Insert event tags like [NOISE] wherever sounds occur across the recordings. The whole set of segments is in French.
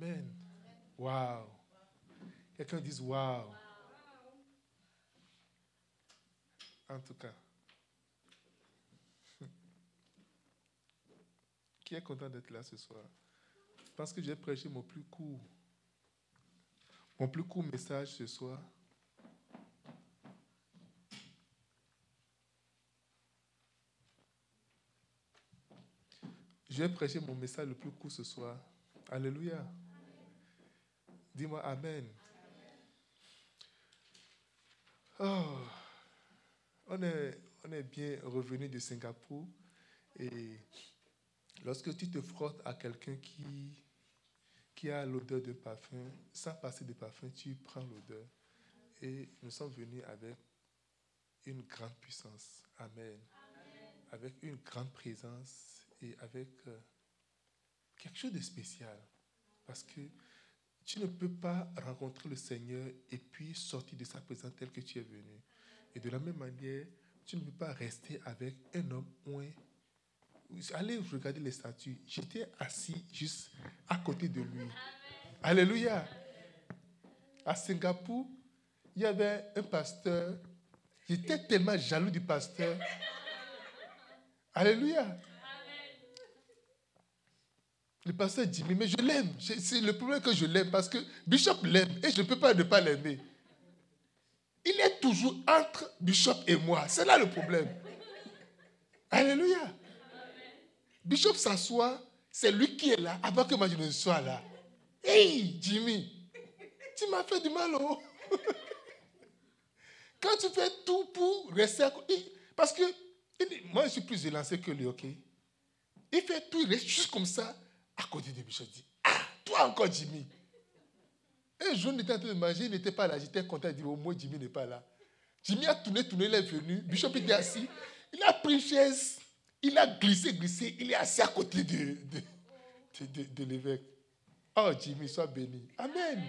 Amen. Waouh. Quelqu'un dise waouh. En tout cas. [LAUGHS] Qui est content d'être là ce soir? Je pense que j'ai prêché mon plus court, mon plus court message ce soir. J'ai prêché mon message le plus court ce soir. Alléluia. Dis-moi Amen. Oh, on, est, bien revenu de Singapour et lorsque tu te frottes à quelqu'un qui, qui a l'odeur de parfum, sans passer de parfum, tu prends l'odeur. Et nous sommes venus avec une grande puissance. Amen. Avec une grande présence et avec euh, quelque chose de spécial. Parce que tu ne peux pas rencontrer le Seigneur et puis sortir de sa présence telle que tu es venu. Et de la même manière, tu ne peux pas rester avec un homme moins. Allez regarder les statues. J'étais assis juste à côté de lui. Alléluia. À Singapour, il y avait un pasteur. J'étais tellement jaloux du pasteur. Alléluia. Le pasteur Jimmy, mais je l'aime. C'est le problème que je l'aime parce que Bishop l'aime et je ne peux pas ne pas l'aimer. Il est toujours entre Bishop et moi. C'est là le problème. Alléluia. Bishop s'assoit, c'est lui qui est là avant que moi je ne sois là. Hey, Jimmy, tu m'as fait du mal, oh. [LAUGHS] Quand tu fais tout pour rester à. Parce que moi, je suis plus élancé que lui, ok? Il fait tout, il reste juste comme ça à côté de Bishop dit Ah, toi encore, Jimmy. Un jour, on était en train de manger, il n'était pas là. J'étais content de dire Au moins, Jimmy n'est pas là. Jimmy a tourné, tourné, il est venu. Bishop était assis. Il a pris une chaise. Il a glissé, glissé. Il est assis à côté de, de, de, l'évêque. Oh, Jimmy, sois béni. Amen.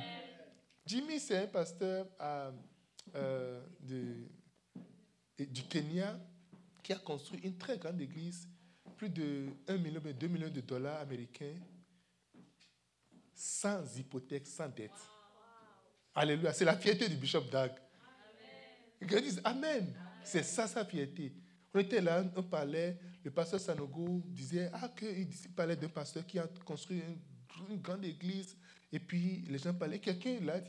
Jimmy, c'est un pasteur euh, de, du Kenya qui a construit une très grande église plus de 1 million, 2 millions de dollars américains sans hypothèque, sans dette. Alléluia. C'est la fierté du bishop Dag. Ils disent Amen. C'est ça sa fierté. On était là, on parlait, le pasteur Sanogo disait ah, qu'il parlait d'un pasteur qui a construit une, grande église. Et puis les gens parlaient. Quelqu'un là,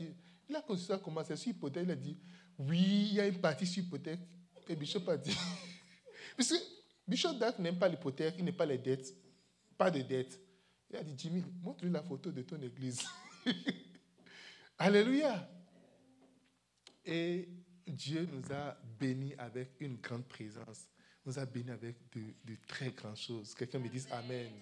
il a construit ça comment? C'est sur hypothèque. Il a dit oui, il y a une partie sur hypothèque. Et le bishop a dit [LAUGHS] parce que Bishop Dark n'aime pas l'hypothèque, il n'aime pas les dettes. Pas de dettes. Il a dit, Jimmy, montre-lui la photo de ton église. [LAUGHS] Alléluia. Et Dieu nous a bénis avec une grande présence. Nous a bénis avec de, très grandes choses. Quelqu'un me dise Amen.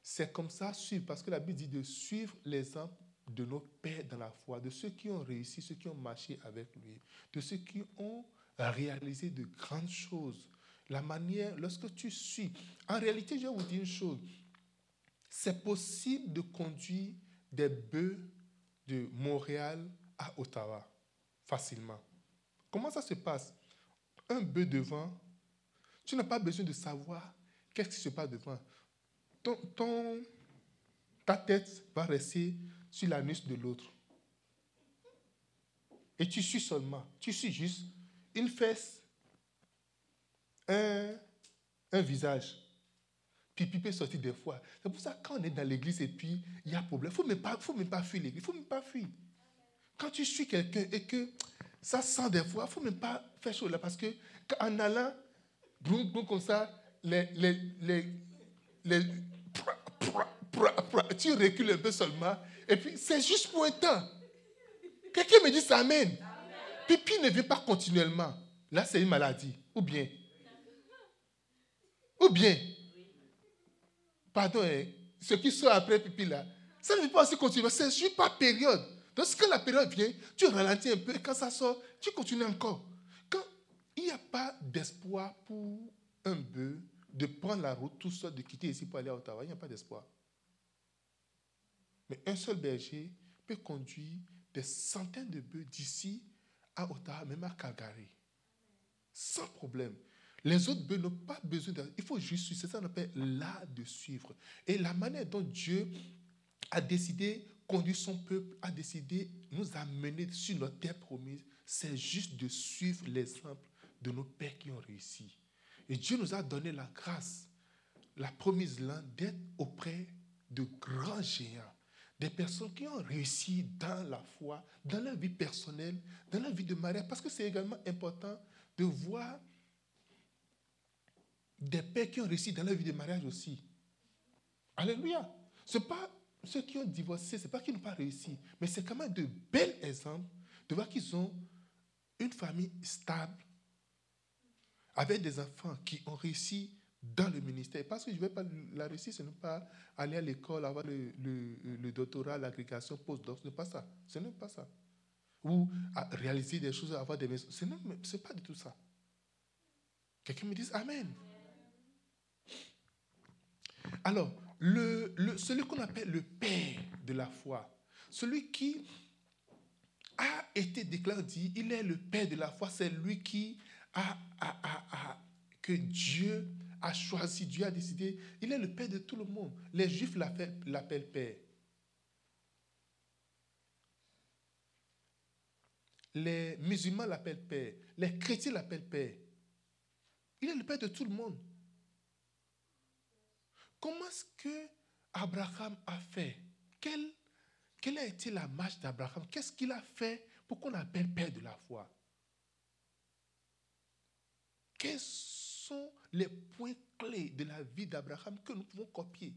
C'est comme ça, suivre, parce que la Bible dit de suivre l'exemple de nos pères dans la foi, de ceux qui ont réussi, ceux qui ont marché avec lui, de ceux qui ont réalisé de grandes choses. La manière, lorsque tu suis, en réalité, je vais vous dire une chose. C'est possible de conduire des bœufs de Montréal à Ottawa facilement. Comment ça se passe? Un bœuf devant, tu n'as pas besoin de savoir qu'est-ce qui se passe devant. Ton, ta tête va rester sur la nuque de l'autre. Et tu suis seulement. Tu suis juste une fesse un, visage. Pipi peut sortir des fois. C'est pour ça quand on est dans l'église et puis il y a problème, il ne faut même pas fuir l'église. Il faut même pas fuir. Quand tu suis quelqu'un et que ça sent des fois, il ne faut même pas faire chaud là. Parce que en allant, comme ça, les, les, les tu recules un peu seulement. Et puis c'est juste pour un temps. Quelqu'un me dit ça, amen. Pipi ne vient pas continuellement. Là, c'est une maladie. Ou bien, ou bien, pardon, hein, ce qui sort après pipi là, ça ne veut pas aussi continuer. C'est juste par période. Donc, quand la période vient, tu ralentis un peu et quand ça sort, tu continues encore. Quand il n'y a pas d'espoir pour un bœuf de prendre la route tout seul, de quitter ici pour aller à Ottawa, il n'y a pas d'espoir. Mais un seul berger peut conduire des centaines de bœufs d'ici à Ottawa, même à Calgary, sans problème. Les autres n'ont pas besoin de... Il faut juste suivre. C'est ça qu'on appelle l'art de suivre. Et la manière dont Dieu a décidé conduit son peuple, a décidé nous amener sur notre terre promise, c'est juste de suivre l'exemple de nos pères qui ont réussi. Et Dieu nous a donné la grâce, la promise là, d'être auprès de grands géants, des personnes qui ont réussi dans la foi, dans la vie personnelle, dans la vie de mariage, parce que c'est également important de voir des pères qui ont réussi dans la vie de mariage aussi. Alléluia. Ce n'est pas ceux qui ont divorcé, ce n'est pas qu'ils n'ont pas réussi, mais c'est quand même de bels exemples de voir qu'ils ont une famille stable, avec des enfants qui ont réussi dans le ministère. Parce que je ne vais pas la réussir, ce n'est pas aller à l'école, avoir le, doctorat, l'agrégation, postdoc, ce n'est pas ça. Ce n'est pas ça. Ou réaliser des choses, avoir des maisons. Ce n'est pas du tout ça. Quelqu'un me dit Amen. Alors, celui qu'on appelle le père de la foi, celui qui a été déclaré, dit, il est le père de la foi, c'est lui qui a, que Dieu a choisi, Dieu a décidé, il est le père de tout le monde. Les juifs l'appellent père. Les musulmans l'appellent père. Les chrétiens l'appellent père. Il est le père de tout le monde. Comment est-ce que Abraham a fait? Quelle, quelle a été la marche d'Abraham? Qu'est-ce qu'il a fait pour qu'on appelle père de la foi? Quels sont les points clés de la vie d'Abraham que nous pouvons copier?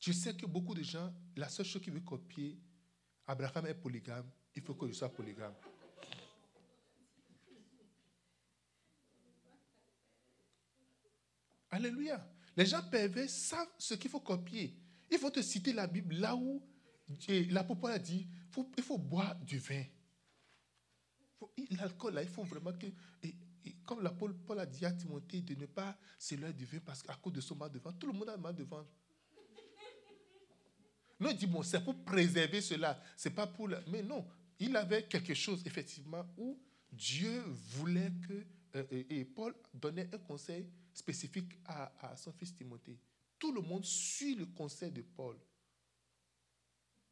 Je sais que beaucoup de gens, la seule chose qu'ils veulent copier, Abraham est polygame, il faut que je sois polygame. Alléluia. Les gens pervers savent ce qu'il faut copier. Il faut te citer la Bible là où l'apôtre a dit il faut boire du vin. L'alcool, là, il faut vraiment que. comme l'apôtre Paul a dit à Timothée de ne pas se du vin parce qu'à cause de son mal de ventre, tout le monde a mal de ventre. Non, il dit, bon, c'est pour préserver cela. C'est pas pour. Mais non, il avait quelque chose, effectivement, où Dieu voulait que. Euh, et Paul donnait un conseil spécifique à, son fils Timothée. Tout le monde suit le conseil de Paul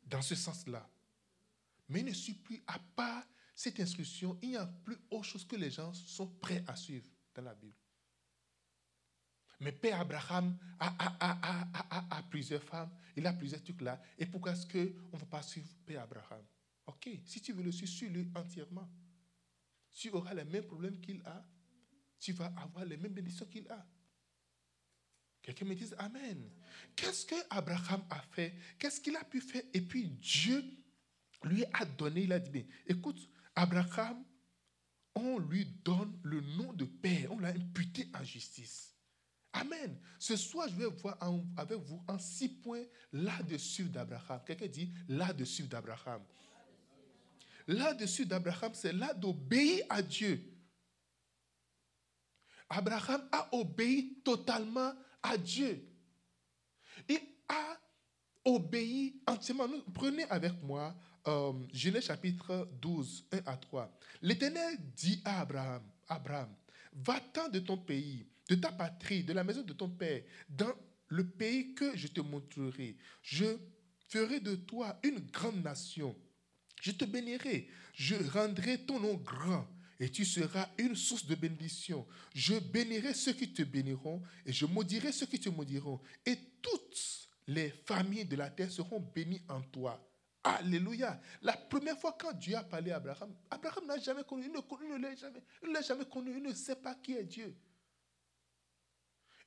dans ce sens-là. Mais il ne suit plus, à part cette instruction, il n'y a plus autre chose que les gens sont prêts à suivre dans la Bible. Mais Père Abraham a, a, plusieurs femmes, il a plusieurs trucs là. Et pourquoi est-ce qu'on ne va pas suivre Père Abraham? Ok, si tu veux le suivre, suis-le entièrement. Tu auras les mêmes problèmes qu'il a, tu vas avoir les mêmes bénédictions qu'il a. Quelqu'un me dise Amen. Qu'est-ce que Abraham a fait? Qu'est-ce qu'il a pu faire? Et puis Dieu lui a donné, il a dit, écoute, Abraham, on lui donne le nom de Père, on l'a imputé en justice. Amen. Ce soir, je vais voir avec vous en six points là-dessus d'Abraham. Quelqu'un dit là-dessus d'Abraham. Là-dessus d'Abraham, c'est là d'obéir à Dieu. Abraham a obéi totalement à Dieu. Il a obéi entièrement. Prenez avec moi euh, Genèse chapitre 12, 1 à 3. L'Éternel dit à Abraham, Abraham, va-t'en de ton pays, de ta patrie, de la maison de ton père, dans le pays que je te montrerai. Je ferai de toi une grande nation. Je te bénirai, je rendrai ton nom grand et tu seras une source de bénédiction. Je bénirai ceux qui te béniront et je maudirai ceux qui te maudiront. Et toutes les familles de la terre seront bénies en toi. Alléluia. La première fois quand Dieu a parlé à Abraham, Abraham n'a jamais connu, il ne, l'a jamais, connu, il ne sait pas qui est Dieu.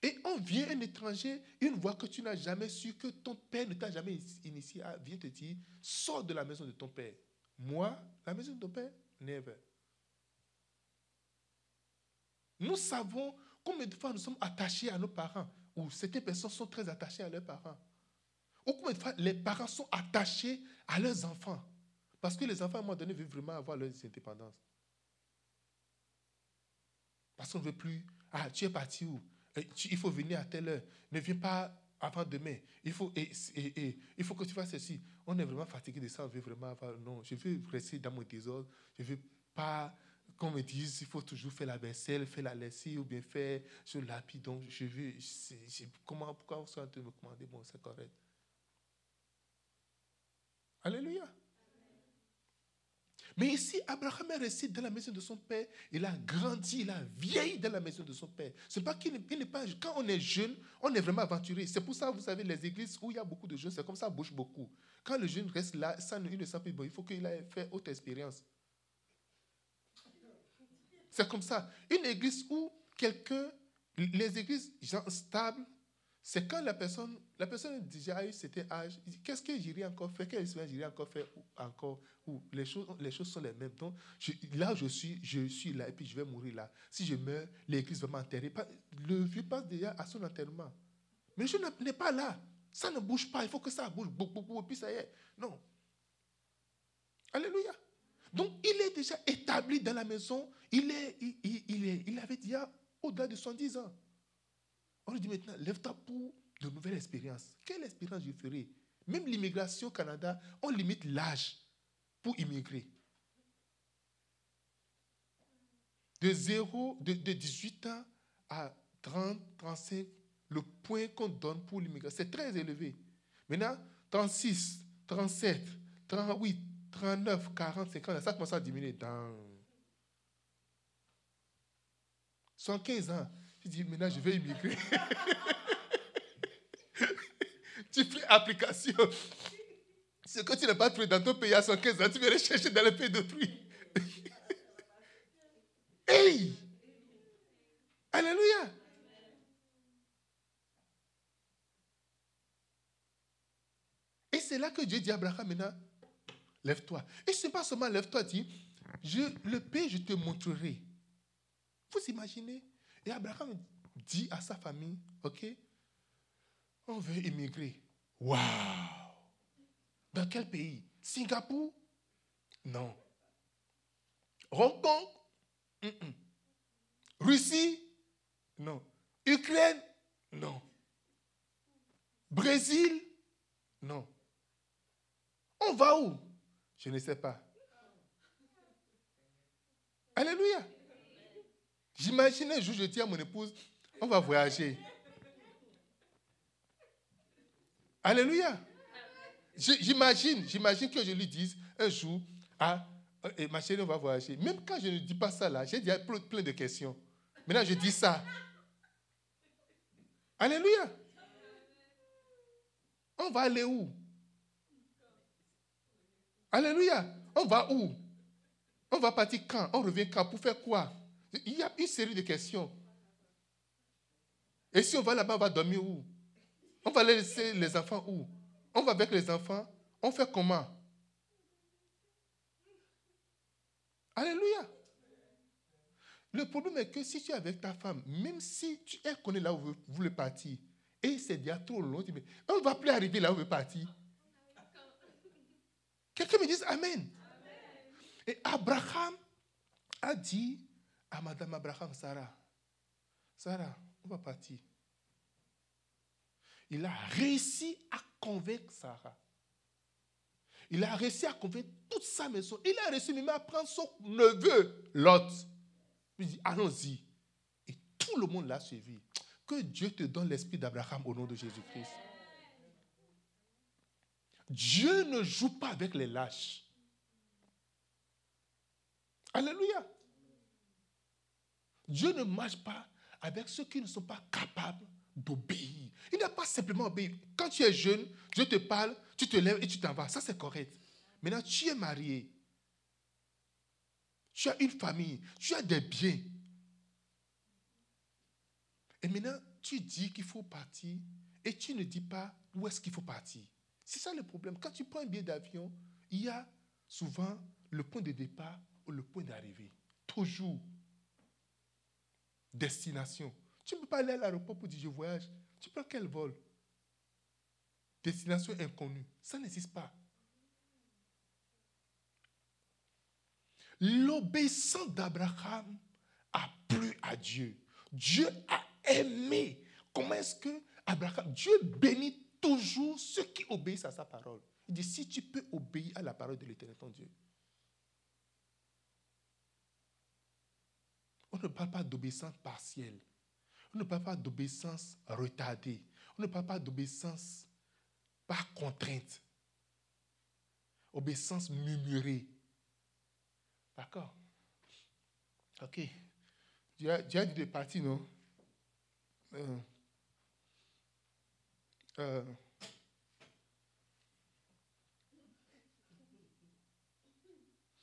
Et on vient un étranger, une voix que tu n'as jamais su, que ton père ne t'a jamais initié, vient te dire, sors de la maison de ton père. Moi, la maison de ton père, never. Nous savons combien de fois nous sommes attachés à nos parents, ou certaines personnes sont très attachées à leurs parents. Ou combien de fois les parents sont attachés à leurs enfants. Parce que les enfants, à un moment donné, veulent vraiment avoir leur indépendance. Parce qu'on ne veut plus. Ah, tu es parti où? Eh, Il faut venir à telle heure. Ne viens pas avant demain. Il faut, et, il faut que tu fasses ceci. On est vraiment fatigué de ça. On veut vraiment avoir. Non, je veux rester dans mon désordre. Je ne veux pas qu'on me dise qu'il faut toujours faire la vaisselle, faire la lessive ou bien faire ce lapis. Donc, je veux. Je, je, comment, pourquoi vous êtes me commander? Bon, c'est correct. Alléluia. Mais ici, Abraham est resté dans la maison de son père. Il a grandi, il a vieilli dans la maison de son père. C'est pas qu'il n'est pas. Quand on est jeune, on est vraiment aventuré. C'est pour ça, vous savez, les églises où il y a beaucoup de jeunes, c'est comme ça, bouge beaucoup. Quand le jeune reste là, ça, il ne s'appelle bon, il faut qu'il ait fait haute expérience. C'est comme ça. Une église où quelqu'un, les églises stables, c'est quand la personne, la personne a déjà eu cet âge, qu'est-ce que j'irai encore faire, quelle expérience j'irai encore faire encore, ou les choses, les choses sont les mêmes. Donc, là, je suis, je suis là et puis je vais mourir là. Si je meurs, l'église va m'enterrer. Le vieux passe déjà à son enterrement. Mais je n'est pas là. Ça ne bouge pas. Il faut que ça bouge. Et puis ça y est. Non. Alléluia. Donc, il est déjà établi dans la maison. Il, est, il, est, il avait déjà au-delà de 110 ans. On lui dit maintenant, lève-toi pour de nouvelles expériences. Quelle expérience je ferai? Même l'immigration au Canada, on limite l'âge pour immigrer. De 0, de, de 18 ans à 30, 35, le point qu'on donne pour l'immigration, c'est très élevé. Maintenant, 36, 37, 38, 39, 40, 50, ça commence à diminuer. 115 ans, tu dis, maintenant je vais immigrer. [LAUGHS] tu fais application. Ce que tu n'as pas trouvé dans ton pays à 115 ans, tu viens chercher dans le pays d'autrui. [LAUGHS] hey! Alléluia! Et c'est là que Dieu dit à Abraham maintenant, lève-toi. Et ce n'est pas seulement lève-toi, dit, je, le pays, je te montrerai. Vous imaginez Et Abraham dit à sa famille, OK, on veut immigrer. Waouh Dans quel pays? Singapour? Non. Hong Kong? Russie? Non. Ukraine? Non. Brésil? Non. On va où? Je ne sais pas. Alléluia. J'imagine un jour, je dis à mon épouse, on va voyager. Alléluia. J'imagine, j'imagine que je lui dise un jour, ah, ma chérie, on va voyager. Même quand je ne dis pas ça là, j'ai déjà plein de questions. Maintenant, je dis ça. Alléluia. On va aller où? Alléluia. On va où? On va partir quand? On revient quand? Pour faire quoi? Il y a une série de questions. Et si on va là-bas, on va dormir où? On va laisser les enfants où? On va avec les enfants? On fait comment? Alléluia. Le problème est que si tu es avec ta femme, même si tu es connais là où vous voulez partir, et c'est déjà trop long, on ne va plus arriver là où vous voulez partir. Quelqu'un me dise Amen. Et Abraham a dit à Madame Abraham, Sarah, Sarah, on va partir. Il a réussi à convaincre Sarah. Il a réussi à convaincre toute sa maison. Il a réussi même à prendre son neveu, Lot. Il dit, allons-y. Et tout le monde l'a suivi. Que Dieu te donne l'esprit d'Abraham au nom de Jésus-Christ. Dieu ne joue pas avec les lâches. Alléluia. Dieu ne marche pas avec ceux qui ne sont pas capables d'obéir. Il n'a pas simplement obéi. Quand tu es jeune, Dieu te parle, tu te lèves et tu t'en vas. Ça, c'est correct. Maintenant, tu es marié. Tu as une famille. Tu as des biens. Et maintenant, tu dis qu'il faut partir et tu ne dis pas où est-ce qu'il faut partir. C'est ça le problème. Quand tu prends un billet d'avion, il y a souvent le point de départ ou le point d'arrivée. Toujours. Destination. Tu ne peux pas aller à l'aéroport pour dire je voyage. Tu prends quel vol? Destination inconnue. Ça n'existe pas. L'obéissance d'Abraham a plu à Dieu. Dieu a aimé. Comment est-ce que Abraham, Dieu bénit toujours ceux qui obéissent à sa parole? Il dit, si tu peux obéir à la parole de l'éternel, ton Dieu. On ne parle pas d'obéissance partielle. On ne parle pas d'obéissance retardée. On ne parle pas d'obéissance par contrainte. Obéissance murmurée. D'accord? Ok. Tu as, dit de partir, non? Euh, euh,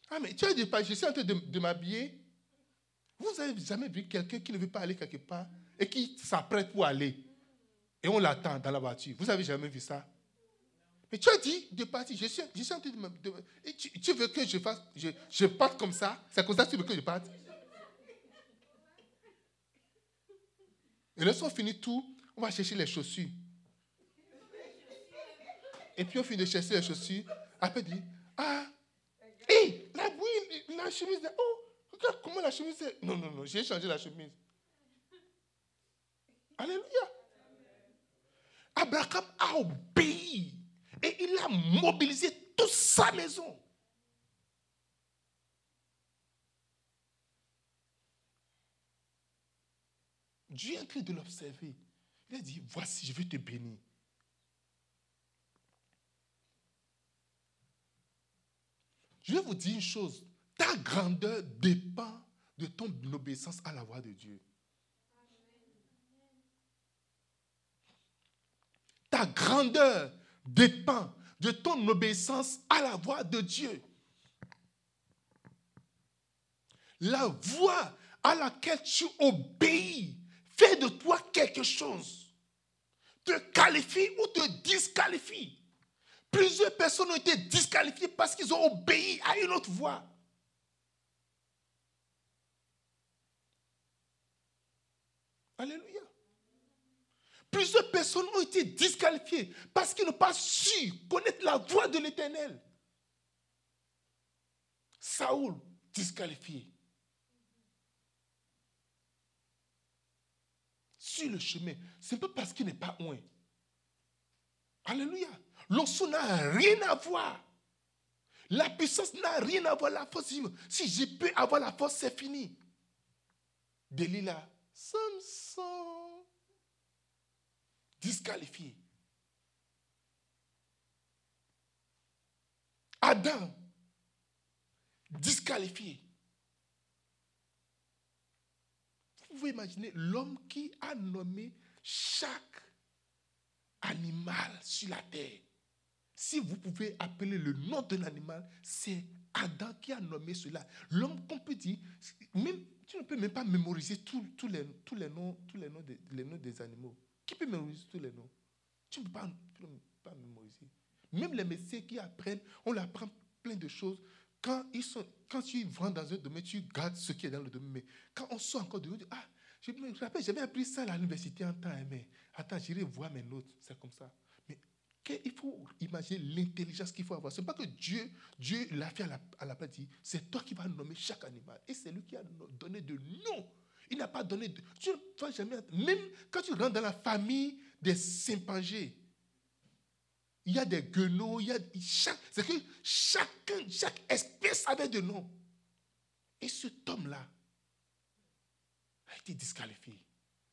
Ah, mais tu as dit, je suis en train de, m'habiller. Vous avez jamais vu quelqu'un qui ne veut pas aller quelque part et qui s'apprête pour aller et on l'attend dans la voiture. Vous avez jamais vu ça? Mais tu as dit de partir. Je suis, je suis en train de, me... et tu, veux que je fasse, je, je parte comme ça? C'est comme ça que tu veux que je parte? Et lorsqu'on finit tout, on va chercher les chaussures. Et puis on finit de chercher les chaussures. Après, dit, ah, hé, la bouille, la chemise, oh, comment la chemise est. Non, non, non, j'ai changé la chemise. Alléluia. Abraham a obéi et il a mobilisé toute sa maison. Dieu est en train de l'observer. Il a dit, voici, je vais te bénir. Je vais vous dire une chose. Ta grandeur dépend de ton obéissance à la voix de Dieu. Ta grandeur dépend de ton obéissance à la voix de Dieu. La voix à laquelle tu obéis fait de toi quelque chose. Te qualifie ou te disqualifie. Plusieurs personnes ont été disqualifiées parce qu'ils ont obéi à une autre voix. Alléluia. Plusieurs personnes ont été disqualifiées parce qu'ils n'ont pas su connaître la voix de l'Éternel. Saoul, disqualifié. Sur le chemin, c'est pas parce qu'il n'est pas loin. Alléluia. L'onction n'a rien à voir. La puissance n'a rien à voir. La force, si je peux avoir la force, c'est fini. Delilah, Samson, disqualifié. Adam, disqualifié. Vous pouvez imaginer l'homme qui a nommé chaque animal sur la terre. Si vous pouvez appeler le nom d'un animal, c'est Adam qui a nommé cela. L'homme qu'on peut dire, même, tu ne peux même pas mémoriser tous les, tous les, noms, tous les, noms les noms des animaux. Qui peut mémoriser tous les noms? Tu ne peux pas, mémoriser. Même les médecins qui apprennent, on leur apprend plein de choses. Quand, ils sont, quand tu vends dans un domaine, tu gardes ce qui est dans le domaine. Mais quand on sort encore de l'autre, ah, je me rappelle, j'avais appris ça à l'université en temps, mais attends, j'irai voir mes notes. C'est comme ça. Il faut imaginer l'intelligence qu'il faut avoir. Ce n'est pas que Dieu, Dieu l'a fait à la, à la c'est toi qui vas nommer chaque animal. Et c'est lui qui a donné de nom. Il n'a pas donné de. Tu jamais. Même quand tu rentres dans la famille des simpangés, il y a des guenaux, il y a. C'est que chacun, chaque espèce avait de nom. Et cet homme-là a été disqualifié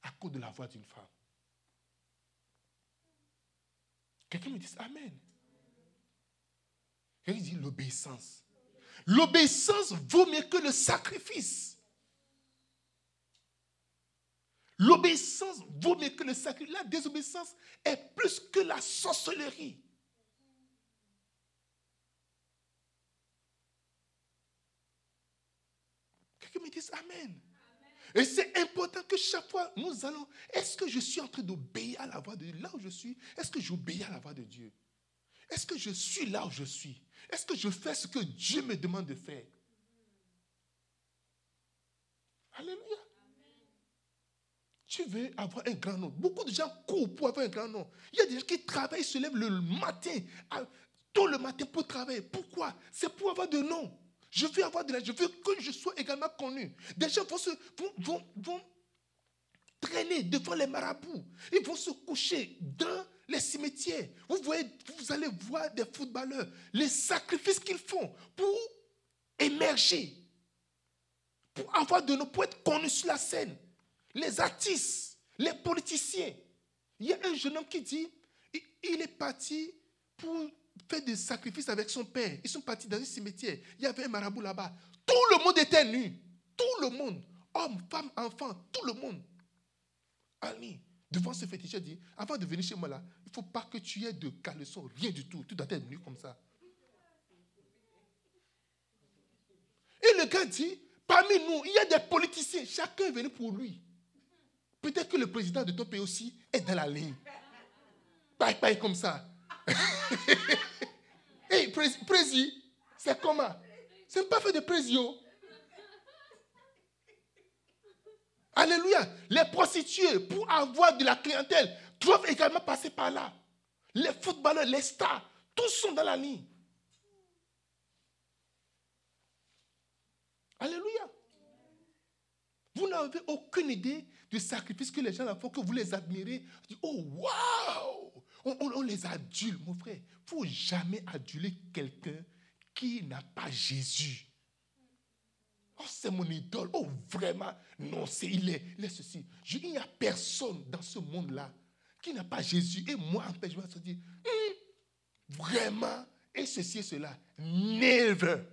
à cause de la voix d'une femme. Quelqu'un me dit Amen. Quelqu'un dit l'obéissance. L'obéissance vaut mieux que le sacrifice. L'obéissance vaut mieux que le sacrifice. La désobéissance est plus que la sorcellerie. Quelqu'un me dit Amen. Et c'est important que chaque fois, nous allons, est-ce que je suis en train d'obéir à la voix de Dieu? Là où je suis, est-ce que j'obéis à la voix de Dieu? Est-ce que je suis là où je suis? Est-ce que je fais ce que Dieu me demande de faire? Alléluia. Tu veux avoir un grand nom. Beaucoup de gens courent pour avoir un grand nom. Il y a des gens qui travaillent, se lèvent le matin, tôt le matin pour travailler. Pourquoi? C'est pour avoir de nom. Je veux avoir de la, je veux que je sois également connu. Des gens vont, traîner devant les marabouts. Ils vont se coucher dans les cimetières. Vous, vous allez voir des footballeurs, les sacrifices qu'ils font pour émerger, pour avoir de nos, être connus sur la scène. Les artistes, les politiciens. Il y a un jeune homme qui dit, il est parti pour fait des sacrifices avec son père. Ils sont partis dans un cimetière. Il y avait un marabout là-bas. Tout le monde était nu. Tout le monde. Hommes, femmes, enfants, tout le monde. Ami, devant ce féticheur, dit, avant de venir chez moi là, il ne faut pas que tu aies de caleçon, rien du tout. Tu dois être nu comme ça. Et le gars dit, parmi nous, il y a des politiciens, chacun est venu pour lui. Peut-être que le président de ton pays aussi est dans la ligne. Pas, pas comme ça. [LAUGHS] hey, président, c'est comment? C'est pas fait de président. Alléluia. Les prostituées, pour avoir de la clientèle, doivent également passer par là. Les footballeurs, les stars, tous sont dans la ligne. Alléluia. Vous n'avez aucune idée du sacrifice que les gens font, que vous les admirez. Oh, waouh! On, les adule, mon frère. Il ne faut jamais aduler quelqu'un qui n'a pas Jésus. Oh, c'est mon idole. Oh, vraiment. Non, c'est il est, il est ceci. Je, il n'y a personne dans ce monde-là qui n'a pas Jésus. Et moi, en fait, je vais se dire, hum, vraiment, et ceci et cela. Never.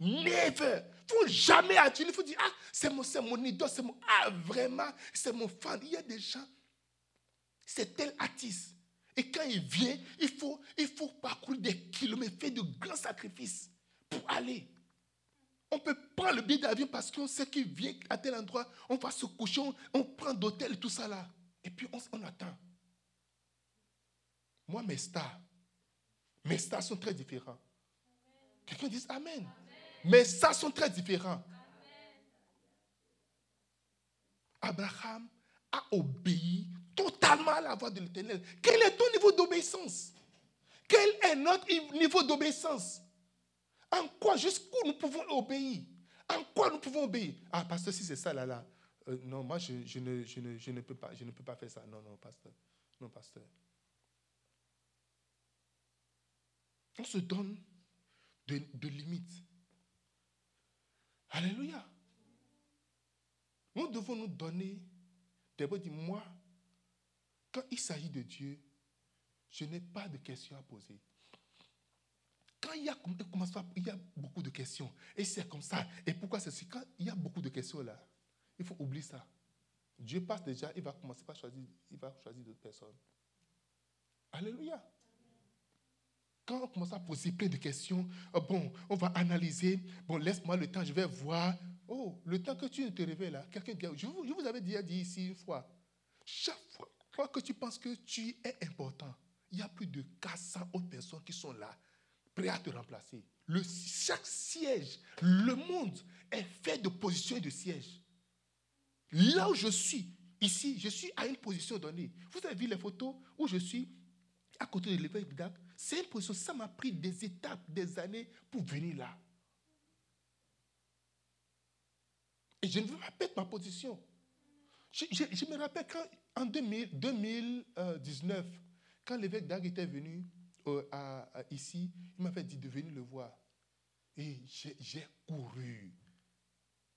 Never. Il ne faut jamais aduler. Il faut dire, ah, c'est mon, mon idole, c'est mon, ah, vraiment, c'est mon fan. Il y a des gens, c'est tel artiste. Et quand il vient, il faut, il faut parcourir des kilomètres, faire de grands sacrifices pour aller. On peut prendre le billet d'avion parce qu'on sait qu'il vient à tel endroit, on va se coucher, on, prend d'hôtel tout ça là. Et puis on, on attend. Moi, mes stars, mes stars sont très différents. Quelqu'un dit Amen. Mais ça sont très différents. Abraham a obéi totalement à la voix de l'Éternel. Quel est ton niveau d'obéissance? Quel est notre niveau d'obéissance? En quoi, jusqu'où nous pouvons obéir? En quoi nous pouvons obéir? Ah, pasteur, si c'est ça là, là. Euh, non, moi, je, ne, je, ne, peux pas, je ne peux pas faire ça. Non, non, pasteur. Non, pasteur. On se donne de limites. Alléluia. Nous devons nous donner d'abord dire, moi, quand il s'agit de Dieu, je n'ai pas de questions à poser. Quand il y, a, il y a beaucoup de questions, et c'est comme ça, et pourquoi c'est Quand il y a beaucoup de questions là, il faut oublier ça. Dieu passe déjà, il va commencer par choisir, il va choisir d'autres personnes. Alléluia. Quand on commence à poser plein de questions, euh, bon, on va analyser, bon, laisse-moi le temps, je vais voir. Oh, le temps que tu te réveilles là, quelqu'un, je vous, je vous avais déjà dit ici une fois, chaque fois que tu penses que tu es important, il y a plus de 400 autres personnes qui sont là, prêtes à te remplacer. Le, chaque siège, le monde est fait de positions et de sièges. Là où je suis, ici, je suis à une position donnée. Vous avez vu les photos où je suis à côté de l'évêque d'Ac c'est une position. Ça m'a pris des étapes, des années pour venir là. Et je ne veux pas perdre ma position. Je, me rappelle quand, en 2019, quand l'évêque Dag était venu euh, ici, il m'avait dit de venir le voir. Et j'ai couru.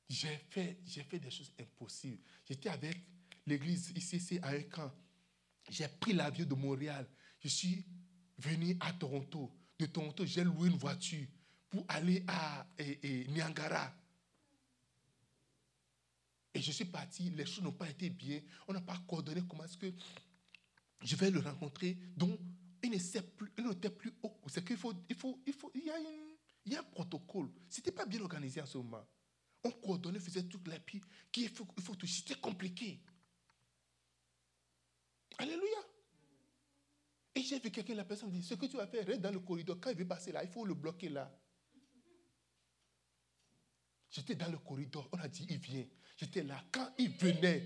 J'ai fait, des choses impossibles. J'étais avec l'église ici, à un camp. J'ai pris l'avion de Montréal. Je suis venir à Toronto. De Toronto, j'ai loué une voiture pour aller à. Et je suis parti, les choses n'ont pas été bien. On n'a pas coordonné comment est-ce que je vais le rencontrer. Donc, il n'était plus, plus haut. C'est qu'il il faut, il faut, il y a, il y a un protocole. Ce n'était pas bien organisé en ce moment. On coordonnait, faisait toute la puis il faut, il faut tout. C'était compliqué. Alléluia. Et j'ai vu quelqu'un, la personne dit, ce que tu vas faire, reste dans le corridor. Quand il veut passer là, il faut le bloquer là. J'étais dans le corridor. On a dit, il vient. J'étais là. Quand il venait,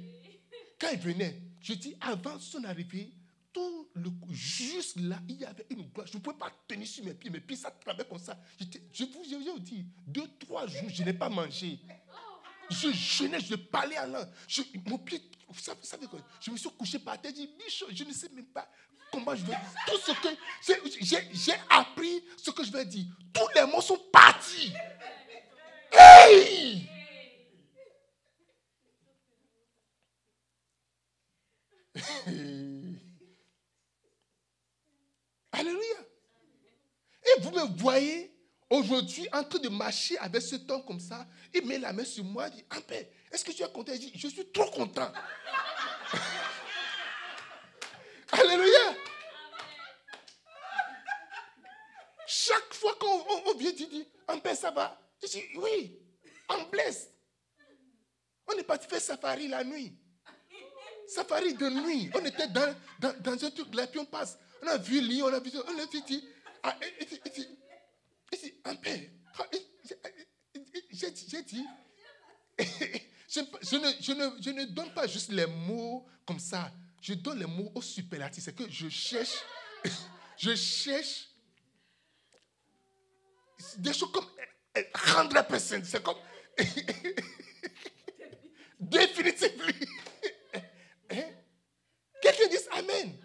quand il venait, je dis, avant son arrivée, tout le juste là, il y avait une gloire. Je ne pouvais pas tenir sur mes pieds. Mes pieds, ça travaillait comme ça. Je vous, je vous dis, deux, trois jours, je n'ai pas mangé. Je jeûnais, je parlais en langue. mon pied, vous savez, quoi? Je me suis couché par terre, je ne sais même pas comment je vais dire. Tout ce que j'ai appris, ce que je vais dire. Tous les mots sont partis. Hey! [LAUGHS] vous me voyez aujourd'hui en train de marcher avec cet homme comme ça, il met la main sur moi, il dit, en paix, est-ce que tu es content? Je dis, je suis trop content. [LAUGHS] Alléluia. Chaque fois qu'on vient, tu dis, en paix, ça va? Je dis, oui, en blesse. On est parti faire safari la nuit. Safari de nuit. On était dans, dans, dans un truc là, puis on passe. On a vu Lyon, on a vu, on a vu, ah, dit, en paix. Ah, j'ai dit, [LAUGHS] je, ne, je, ne, je ne donne pas juste les mots comme ça. Je donne les mots au superlatif. C'est que je cherche, [LAUGHS] je cherche des choses comme 100%. C'est comme. [LAUGHS] Définitivement. Quelqu'un dit Amen.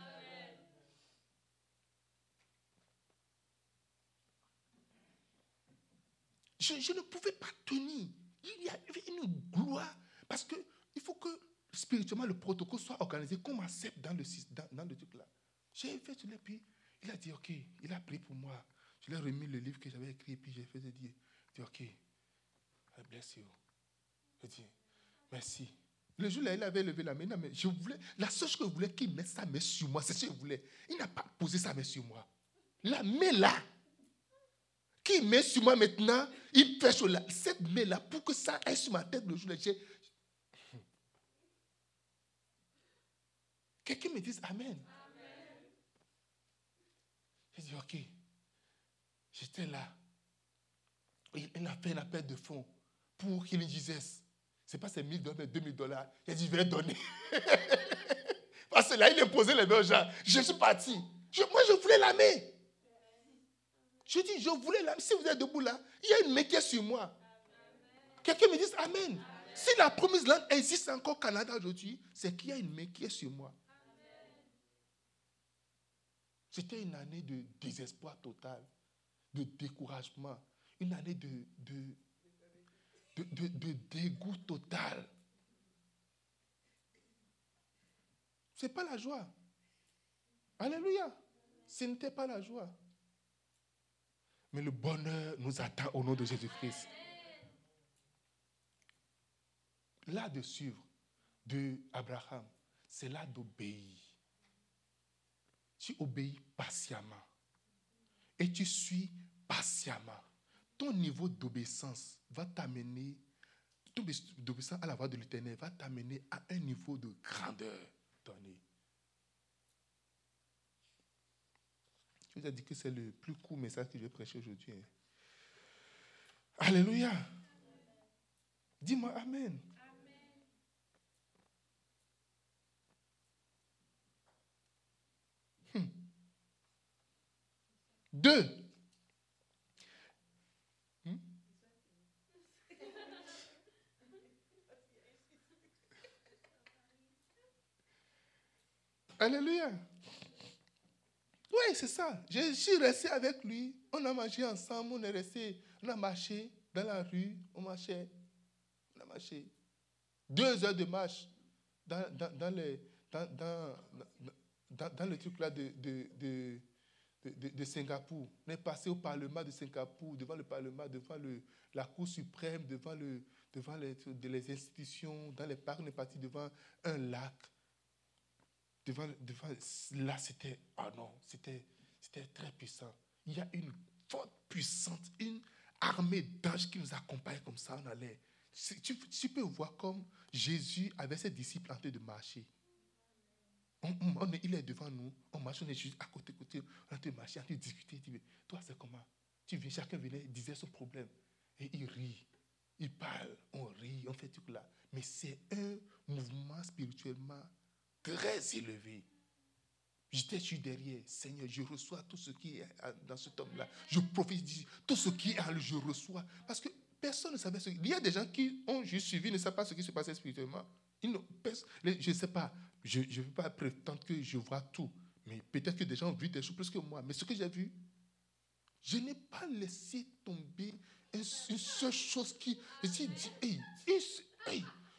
Je, je, ne pouvais pas tenir. Il y avait une gloire. Parce qu'il faut que spirituellement le protocole soit organisé qu'on m'accepte dans le, dans, le truc là. J'ai fait cela, puis il a dit Ok, il a prié pour moi. Je lui ai remis le livre que j'avais écrit, puis j'ai fait dire, dit, ok, I bless you. Je dis, merci. Le jour-là, il avait levé la main. mais je voulais, la seule chose que je voulais qu'il mette sa main sur moi, c'est ce que je voulais. Il n'a pas posé sa main sur moi. La main là, qui met sur moi maintenant, il sur la, cette main là pour que ça aille sur ma tête le jour-là. Quelqu'un me dise Amen. Amen. J'ai dit, OK. J'étais là. Il a fait un appel de fonds pour qu'il me dise, c'est pas ces 1000 dollars, mais 2000 dollars. Il a dit, je vais donner. [LAUGHS] Parce que là, il a posé les mains gens. Je suis parti. moi, je voulais la. Je dis, je voulais la. Si vous êtes debout là, il y a une main qui est sur moi. Quelqu'un me dit Amen. Si la promise là existe encore au Canada aujourd'hui, c'est qu'il y a une main qui est sur moi. C'était une année de désespoir total de découragement, une année de, de, de, dégoût total. Ce n'est pas la joie. Alléluia. Ce n'était pas la joie. Mais le bonheur nous attend au nom de Jésus-Christ. Là de suivre de Abraham, c'est là d'obéir. Tu obéis patiemment et tu suis patiemment, ton niveau d'obéissance va t'amener, ton d'obéissance à la voix de l'éternel va t'amener à un niveau de grandeur donné. Je vous ai dit que c'est le plus court message que je vais prêcher aujourd'hui. Hein. Alléluia. Dis-moi Amen. Hmm. Deux, Alléluia. Oui, c'est ça. Je suis resté avec lui. On a mangé ensemble. On est resté. On a marché dans la rue. On marchait. On a marché. Deux heures de marche dans, dans, dans, dans, le truc là de, de, de Singapour. On est passé au Parlement de Singapour, devant le Parlement, devant le, la Cour suprême, devant, le, devant les, les institutions, dans les parcs. On est parti devant un lac devant, devant là, c'était, ah non, c'était, c'était très puissant. Il y a une forte puissante, une armée d'anges qui nous accompagne comme ça, on allait. Tu, tu, peux voir comme Jésus avait ses disciples en train de marcher. On, il est devant nous, on marche, on est juste à côté, côté, on est en train de marcher, en train de discuter. toi, c'est comment? Tu viens, chacun venait, disait son problème. Et il rit, il parle, on rit, on fait tout là. Mais c'est un mouvement spirituellement très élevé. J'étais sur derrière, Seigneur, je reçois tout ce qui est dans cet homme-là. Je prophétise tout ce qui est en lui, je reçois. Parce que personne ne savait ce Il y a des gens qui ont juste suivi, ne savent pas ce qui se passait spirituellement. je ne sais pas, je ne veux pas prétendre que je vois tout. Mais peut-être que des gens ont vu des choses plus que moi. Mais ce que j'ai vu, je n'ai pas laissé tomber une, seule chose qui.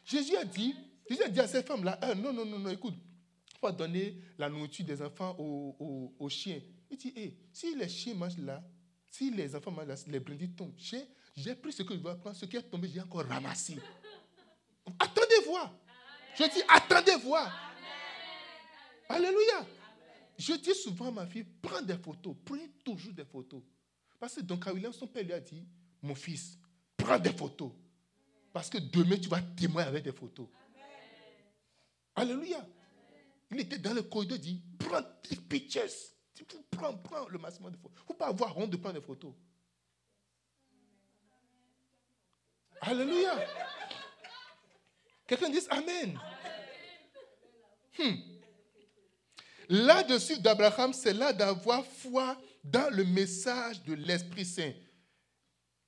Jésus a dit Jésus a dit à cette femme-là, ah, non, non, non, non, écoute, il faut donner la nourriture des enfants aux, aux, chiens. Il dit, hey, si les chiens mangent là, Si les enfants, les brindilles tombent, j'ai pris ce que je dois prendre, ce qui est tombé, j'ai encore ramassé. Attendez voir. Je dis, attendez voir. Alléluia. Je dis souvent à ma fille, prends des photos, prends toujours des photos. Parce que donc, William, son père lui a dit, mon fils, prends des photos. Parce que demain, tu vas témoigner avec des photos. Alléluia. Il était dans le corridor, dit, prends. Prends, prends le maximum de photos. Il ne faut pas avoir honte de prendre des photos. Alléluia. Quelqu'un dit Amen. Hmm. Là-dessus d'Abraham, c'est là d'avoir foi dans le message de l'Esprit Saint.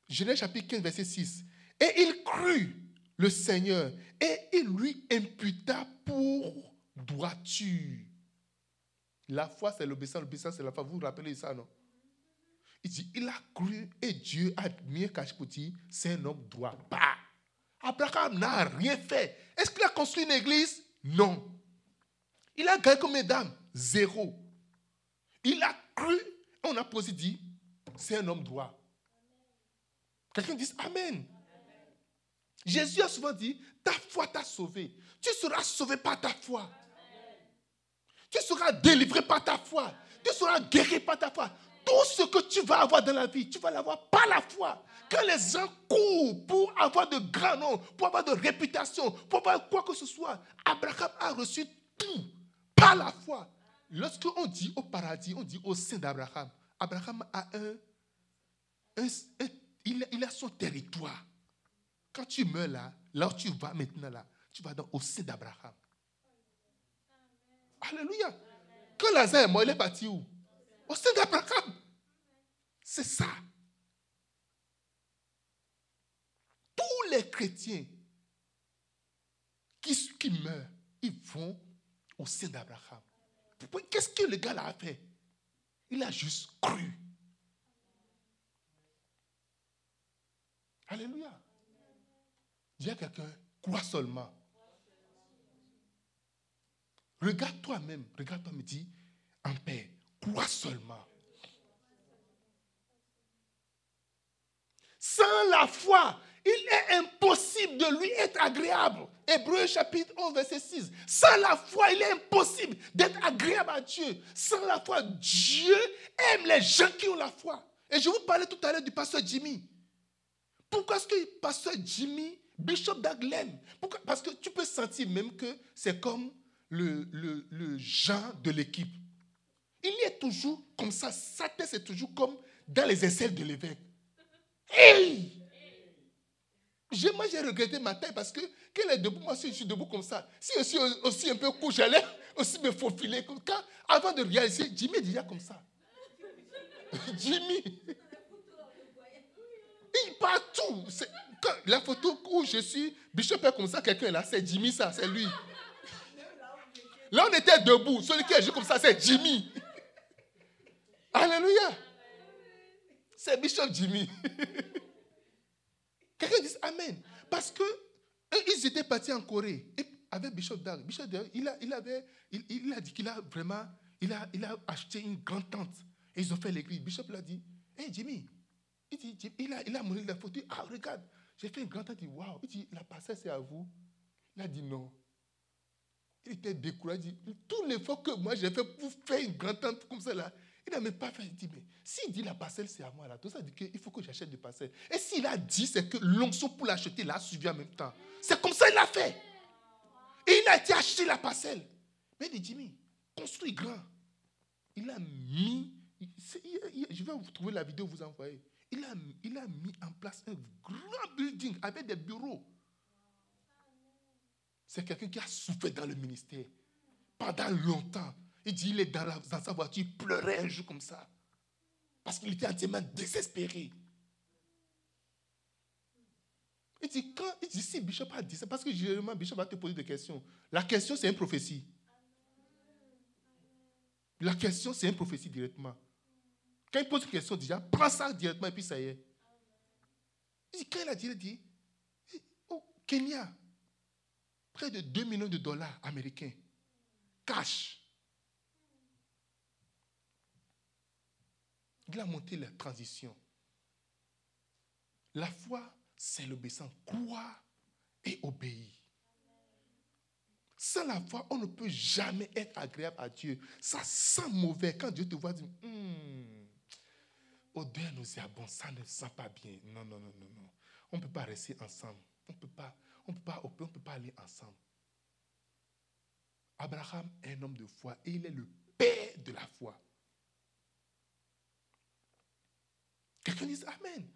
Genèse chapitre 15, verset 6. Et il crut le Seigneur et il lui imputa pour droiture. La foi, c'est l'obéissance. L'obéissance, c'est la foi. Vous vous rappelez ça, non? Il dit, il a cru et Dieu a pour dire, c'est un homme droit. Bah! Abraham n'a rien fait. Est-ce qu'il a construit une église? Non. Il a gagné comme mesdames? Zéro. Il a cru, on a posé dit, c'est un homme droit. Quelqu'un dit Amen. Jésus a souvent dit, ta foi t'a sauvé. Tu seras sauvé par ta foi. Tu seras délivré par ta foi. Tu seras guéri par ta foi. Tout ce que tu vas avoir dans la vie, tu vas l'avoir par la foi. Quand les gens courent pour avoir de grands noms, pour avoir de réputation, pour avoir quoi que ce soit, Abraham a reçu tout par la foi. Lorsque on dit au paradis, on dit au sein d'Abraham. Abraham a un, il, a son territoire. Quand tu meurs là, là où tu vas maintenant là, tu vas dans, au sein d'Abraham. Alléluia. Quand Lazare est mort, il est parti où? Au sein d'Abraham. C'est ça. Tous les chrétiens qui, qui meurent, ils vont au sein d'Abraham. Qu'est-ce que le gars a fait? Il a juste cru. Alléluia. Dis à quelqu'un, crois seulement. Regarde toi-même, regarde-toi, me dis, en paix, crois seulement. Sans la foi, il est impossible de lui être agréable. Hébreu chapitre 11, verset 6. Sans la foi, il est impossible d'être agréable à Dieu. Sans la foi, Dieu aime les gens qui ont la foi. Et je vous parlais tout à l'heure du pasteur Jimmy. Pourquoi est-ce que le pasteur Jimmy, Bishop Daglen, Parce que tu peux sentir même que c'est comme le, le, le genre de l'équipe. Il est toujours comme ça. Sa tête, c'est toujours comme dans les aisselles de l'évêque. Hey! moi, j'ai regretté ma taille parce que qu'elle est debout, moi je suis debout comme ça. Si je suis aussi un peu court, j'allais aussi me faufiler. Quand, avant de réaliser, Jimmy est déjà comme ça. [LAUGHS] Jimmy. Il partout. La photo où je suis, Bishop est comme ça, quelqu'un là, c'est Jimmy ça, c'est lui. Là, on était debout. Celui qui est juste comme ça, c'est Jimmy. Alléluia. C'est Bishop Jimmy. [LAUGHS] Quelqu'un dit Amen. Parce que ils étaient partis en Corée avec Bishop Dag. Bishop Dag, il a, il avait, il, a dit qu'il a vraiment, il a, il a acheté une grande tente. Et ils ont fait l'église. Bishop l'a dit, hé Jimmy, il, dit, il a, il a montré la photo. Ah, regarde, j'ai fait une grande tente. Il dit, waouh. Il dit, la parcelle, c'est à vous. Il a dit non. Il était découragé. Les fois que moi j'ai fait pour faire une grande tente comme ça il n'a même pas fait. Il dit, mais s'il dit la parcelle, c'est à moi là, tout ça dit qu'il faut que j'achète des parcelles. Et s'il a dit, c'est que l'onction pour l'acheter l'a suivi en même temps. C'est comme ça qu'il a fait. Et il a été acheter la parcelle. Mais il dit, mais construit grand. Il a mis, je vais vous trouver la vidéo, vous envoyer. Il a, il a mis en place un grand building avec des bureaux. C'est quelqu'un qui a souffert dans le ministère pendant longtemps. Il dit, il est dans, sa voiture, il pleurait un jour comme ça. Parce qu'il était entièrement désespéré. Il dit, quand, il dit, si Bishop a dit ça, parce que généralement, Bishop va te poser des questions. La question, c'est une prophétie. La question, c'est une prophétie directement. Quand il pose une question, déjà, prends ça directement et puis ça y est. Quand il a dit, il dit, au Kenya, près de 2 millions de dollars américains, cash. Il a monté la transition. La foi, c'est l'obéissance. Croire et obéir. Sans la foi, on ne peut jamais être agréable à Dieu. Ça sent mauvais quand Dieu te voit dire, hum, odeur nauséabond, ça ne sent pas bien. Non, non, non, non, non. On ne peut pas rester ensemble. On ne peut pas, on peut pas, on peut pas aller ensemble. Abraham est un homme de foi et il est le père de la foi. Quelqu'un dit Amen.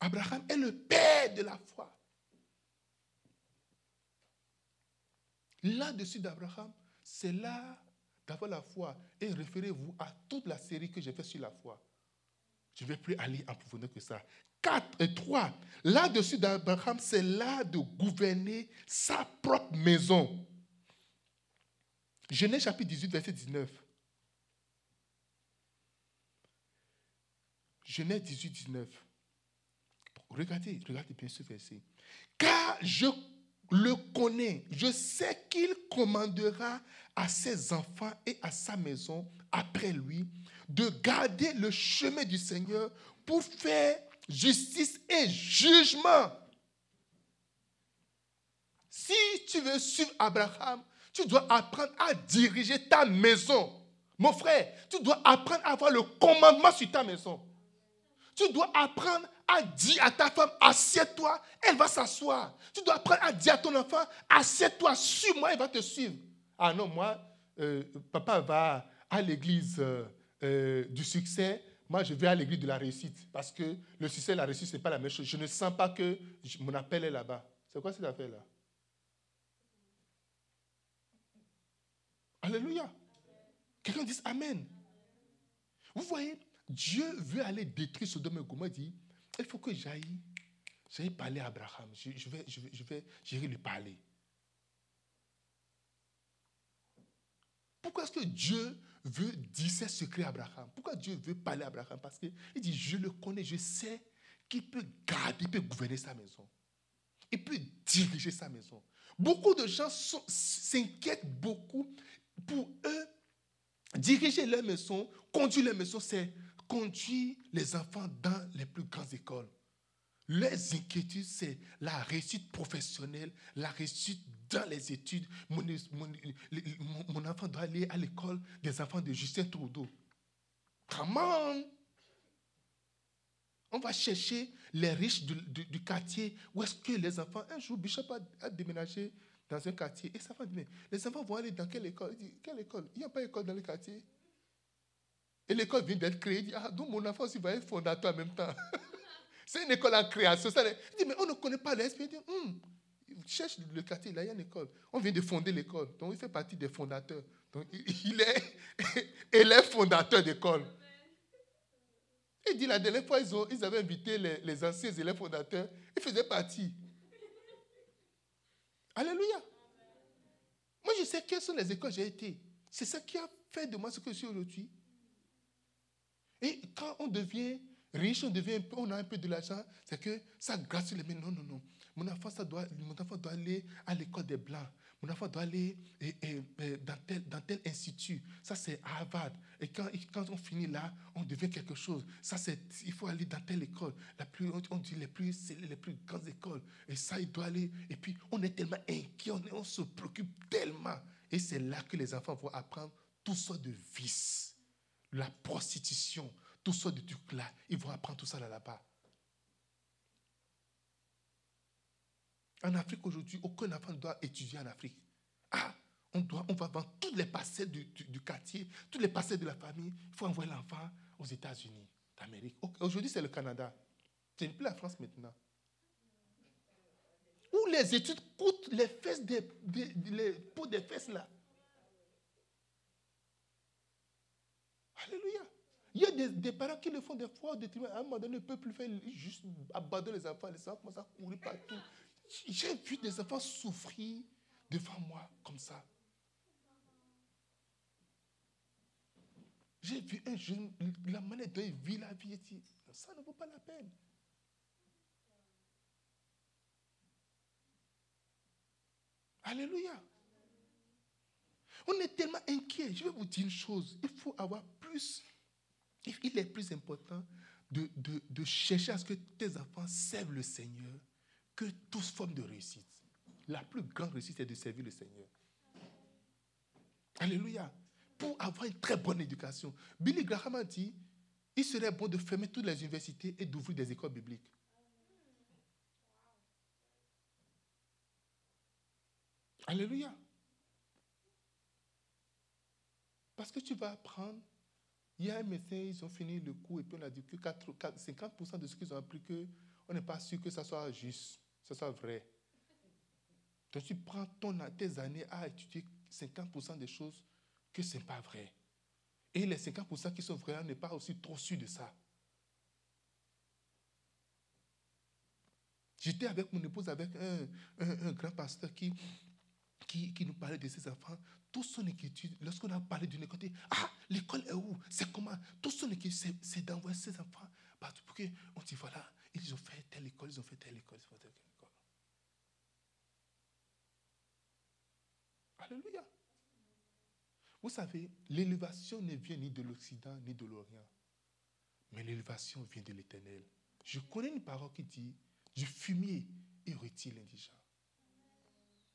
Abraham est le père de la foi. Là-dessus d'Abraham, c'est là d'avoir la foi. Et référez-vous à toute la série que j'ai faite sur la foi. Je ne vais plus aller en profondeur que ça. 4 et 3. Là-dessus d'Abraham, c'est là de gouverner sa propre maison. Genèse chapitre 18, verset 19. Genèse 18, 19. Regardez, regardez bien ce verset. Car je le connais, je sais qu'il commandera à ses enfants et à sa maison après lui de garder le chemin du Seigneur pour faire justice et jugement. Si tu veux suivre Abraham, tu dois apprendre à diriger ta maison. Mon frère, tu dois apprendre à avoir le commandement sur ta maison. Tu dois apprendre à dire à ta femme, assieds-toi, elle va s'asseoir. Tu dois apprendre à dire à ton enfant, assieds-toi, suis-moi, elle va te suivre. Ah non, moi, euh, papa va à l'église euh, euh, du succès, moi je vais à l'église de la réussite. Parce que le succès et la réussite, ce n'est pas la même chose. Je ne sens pas que mon appel est là-bas. C'est quoi cette affaire-là? Alléluia. Quelqu'un dit Amen. Vous voyez, Dieu veut aller détruire Sodome et. Il dit, il faut que j'aille, j'aille parler à Abraham. Je, vais, je vais, je vais, lui parler. Pourquoi est-ce que Dieu veut dire ses secrets à Abraham Pourquoi Dieu veut parler à Abraham? Parce qu'il dit, je le connais, je sais qu'il peut garder, il peut gouverner sa maison. Il peut diriger sa maison. Beaucoup de gens s'inquiètent beaucoup. Pour eux, diriger leur maison, conduire leur maison, c'est conduire les enfants dans les plus grandes écoles. Leurs inquiétudes, c'est la réussite professionnelle, la réussite dans les études. Mon, enfant doit aller à l'école des enfants de Justin Trudeau. Comment On va chercher les riches du, quartier. Où est-ce que les enfants... Un jour, Bishop a, déménagé dans un quartier. Et ça va dire, les enfants vont aller dans quelle école? Il dit, quelle école? Il n'y a pas d'école dans le quartier. Et l'école vient d'être créée. Il dit, ah, donc mon enfant aussi va être fondateur en même temps. [LAUGHS] C'est une école en création. Ça, il dit, mais on ne connaît pas l'esprit. Il dit, hum, cherche le quartier, là, il y a une école. On vient de fonder l'école. Donc, il fait partie des fondateurs. Donc, il est [LAUGHS] élève fondateur d'école. Il dit, la dernière fois, ils, ont, ils avaient invité les, anciens élèves fondateurs. Ils faisaient partie. Alléluia. Moi, je sais quelles sont les écoles j'ai été. C'est ça qui a fait de moi ce que je suis aujourd'hui. Et quand on devient riche, on, devient on a un peu de l'argent, c'est que ça grâce les mains. Non, non, non. Mon enfant, ça doit, mon enfant doit aller à l'école des Blancs. Mon enfant doit aller dans, tel, dans tel institut. Ça, c'est Harvard. Et quand, quand on finit là, on devient quelque chose. Ça, c'est, il faut aller dans telle école. La plus, on dit les plus, les plus grandes écoles. Et ça, il doit aller. Et puis, on est tellement inquiet, on, on se préoccupe tellement. Et c'est là que les enfants vont apprendre toutes sortes de vices la prostitution, tout ça de trucs-là. Ils vont apprendre tout ça là-bas. En Afrique aujourd'hui, aucun enfant ne doit étudier en Afrique. Ah, on, doit, on va vendre toutes les parcelles du, quartier, toutes les parcelles de la famille. Il faut envoyer l'enfant aux États-Unis d'Amérique. Aujourd'hui, c'est le Canada. C'est plus la France maintenant. Où les études coûtent les fesses des, les pots des fesses là. Alléluia. Il y a des, parents qui le font des fois, des à un moment donné, ne peuvent plus faire, juste abandonner les enfants. Les enfants commencent à courir partout. J'ai vu des enfants souffrir devant moi comme ça. J'ai vu un jeune, la manière dont il vit la vie, ça ne vaut pas la peine. Alléluia. On est tellement inquiet. Je vais vous dire une chose. Il faut avoir plus Il est plus important de, de chercher à ce que tes enfants servent le Seigneur que toute forme de réussite. La plus grande réussite est de servir le Seigneur. Alléluia. Pour avoir une très bonne éducation. Billy Graham a dit, il serait bon de fermer toutes les universités et d'ouvrir des écoles bibliques. Alléluia. Parce que tu vas apprendre. Il y a un médecin, ils ont fini le cours et puis on a dit que 50% de ce qu'ils ont appris, que on n'est pas sûr que ça soit juste, que ça soit vrai. Donc tu prends ton, tes années à étudier 50% des choses que ce n'est pas vrai. Et les 50% qui sont vrais, on n'est pas aussi trop sûr de ça. J'étais avec mon épouse, avec un, grand pasteur qui, nous parlait de ses enfants, toute son inquiétude, lorsqu'on a parlé d'une école, ah, l'école est où? C'est comment? Toute son inquiétude, c'est d'envoyer ses enfants partout pour qu'on dit, voilà, ils ont fait telle école, ils ont fait telle école, ils ont fait telle école. Alléluia. Vous savez, l'élévation ne vient ni de l'Occident ni de l'Orient, mais l'élévation vient de l'Éternel. Je connais une parole qui dit, du fumier retire l'indigent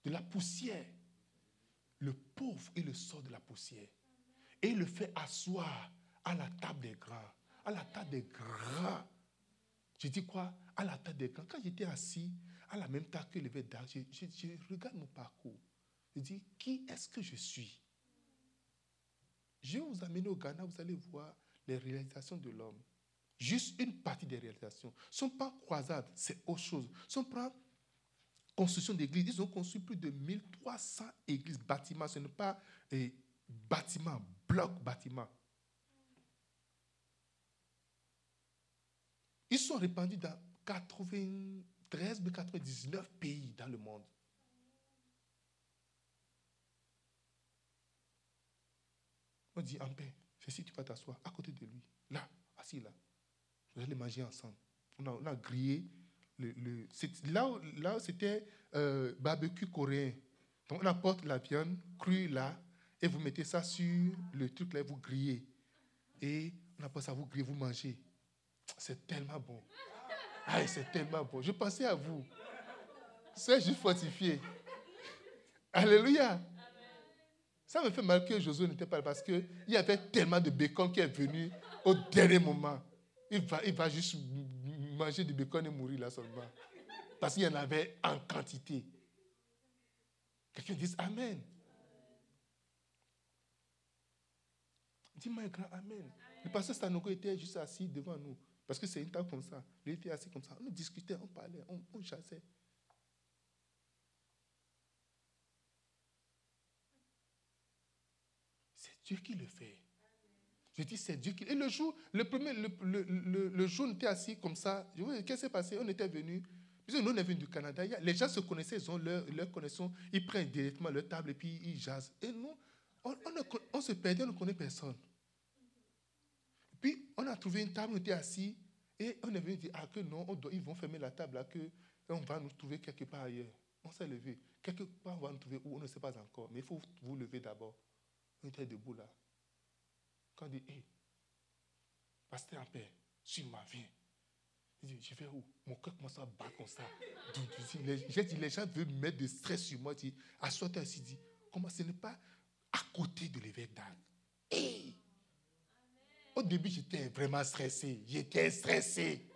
de la poussière. Le pauvre, il le sort de la poussière. Et il le fait asseoir à la table des grands. À la table des grands. Je dis quoi? À la table des grands. Quand j'étais assis à la même table que l'évêque d'Arc, je, regarde mon parcours. Je dis, qui est-ce que je suis? Je vais vous amener au Ghana, vous allez voir les réalisations de l'homme. Juste une partie des réalisations. Sont pas croisades, c'est autre chose. Si on prend construction d'églises. Ils ont construit plus de 1300 églises, bâtiments. Ce n'est pas eh, bâtiments, blocs, bâtiments. Ils sont répandus dans 93 ou 99 pays dans le monde. On dit en paix, si tu vas t'asseoir à côté de lui, là, assis là. Vous allez manger ensemble. On a grillé là, là c'était euh, barbecue coréen. Donc on apporte la viande crue là et vous mettez ça sur le truc là, vous grillez. Et on apporte ça, vous grillez, vous mangez. C'est tellement bon. Ah, c'est tellement bon. Je pensais à vous. C'est juste fortifié. Alléluia. Ça me fait mal que Josué n'était pas là parce qu'il y avait tellement de bacon qui est venu au dernier moment. Il va, il va juste manger du bacon et mourir là seulement. Parce qu'il y en avait en quantité. Quelqu'un dit Amen. Dis-moi un grand Amen. Le pasteur Stanogo était juste assis devant nous. Parce que c'est une table comme ça. Il était assis comme ça. On discutait, on parlait, on chassait. C'est Dieu qui le fait. Je dis, c'est Dieu qui. Et le jour, le premier, le, le, le, jour, on était assis comme ça. Qu'est-ce qui s'est passé? On était venu. Nous, on est venu du Canada. Les gens se connaissaient, ils ont leur, connaissance. Ils prennent directement leur table et puis ils jasent. Et nous, on, on, se perdait, on ne connaît personne. Puis, on a trouvé une table, on était assis. Et on est venu dire, ah, que non, ils vont fermer la table là, que on va nous trouver quelque part ailleurs. On s'est levé. Quelque part, on va nous trouver où, on ne sait pas encore. Mais il faut vous lever d'abord. On était debout là. Quand il dit, hé, pasteur en paix, suis-moi, viens. Il dit, je vais où? Mon cœur commence à battre comme ça. [LAUGHS] J'ai dit, les gens veulent mettre de stress sur moi. dit, assois-toi ici. dit, comment ce n'est pas à côté de l'évêque d'Arc. Hey! Au début, j'étais vraiment stressé. J'étais stressé.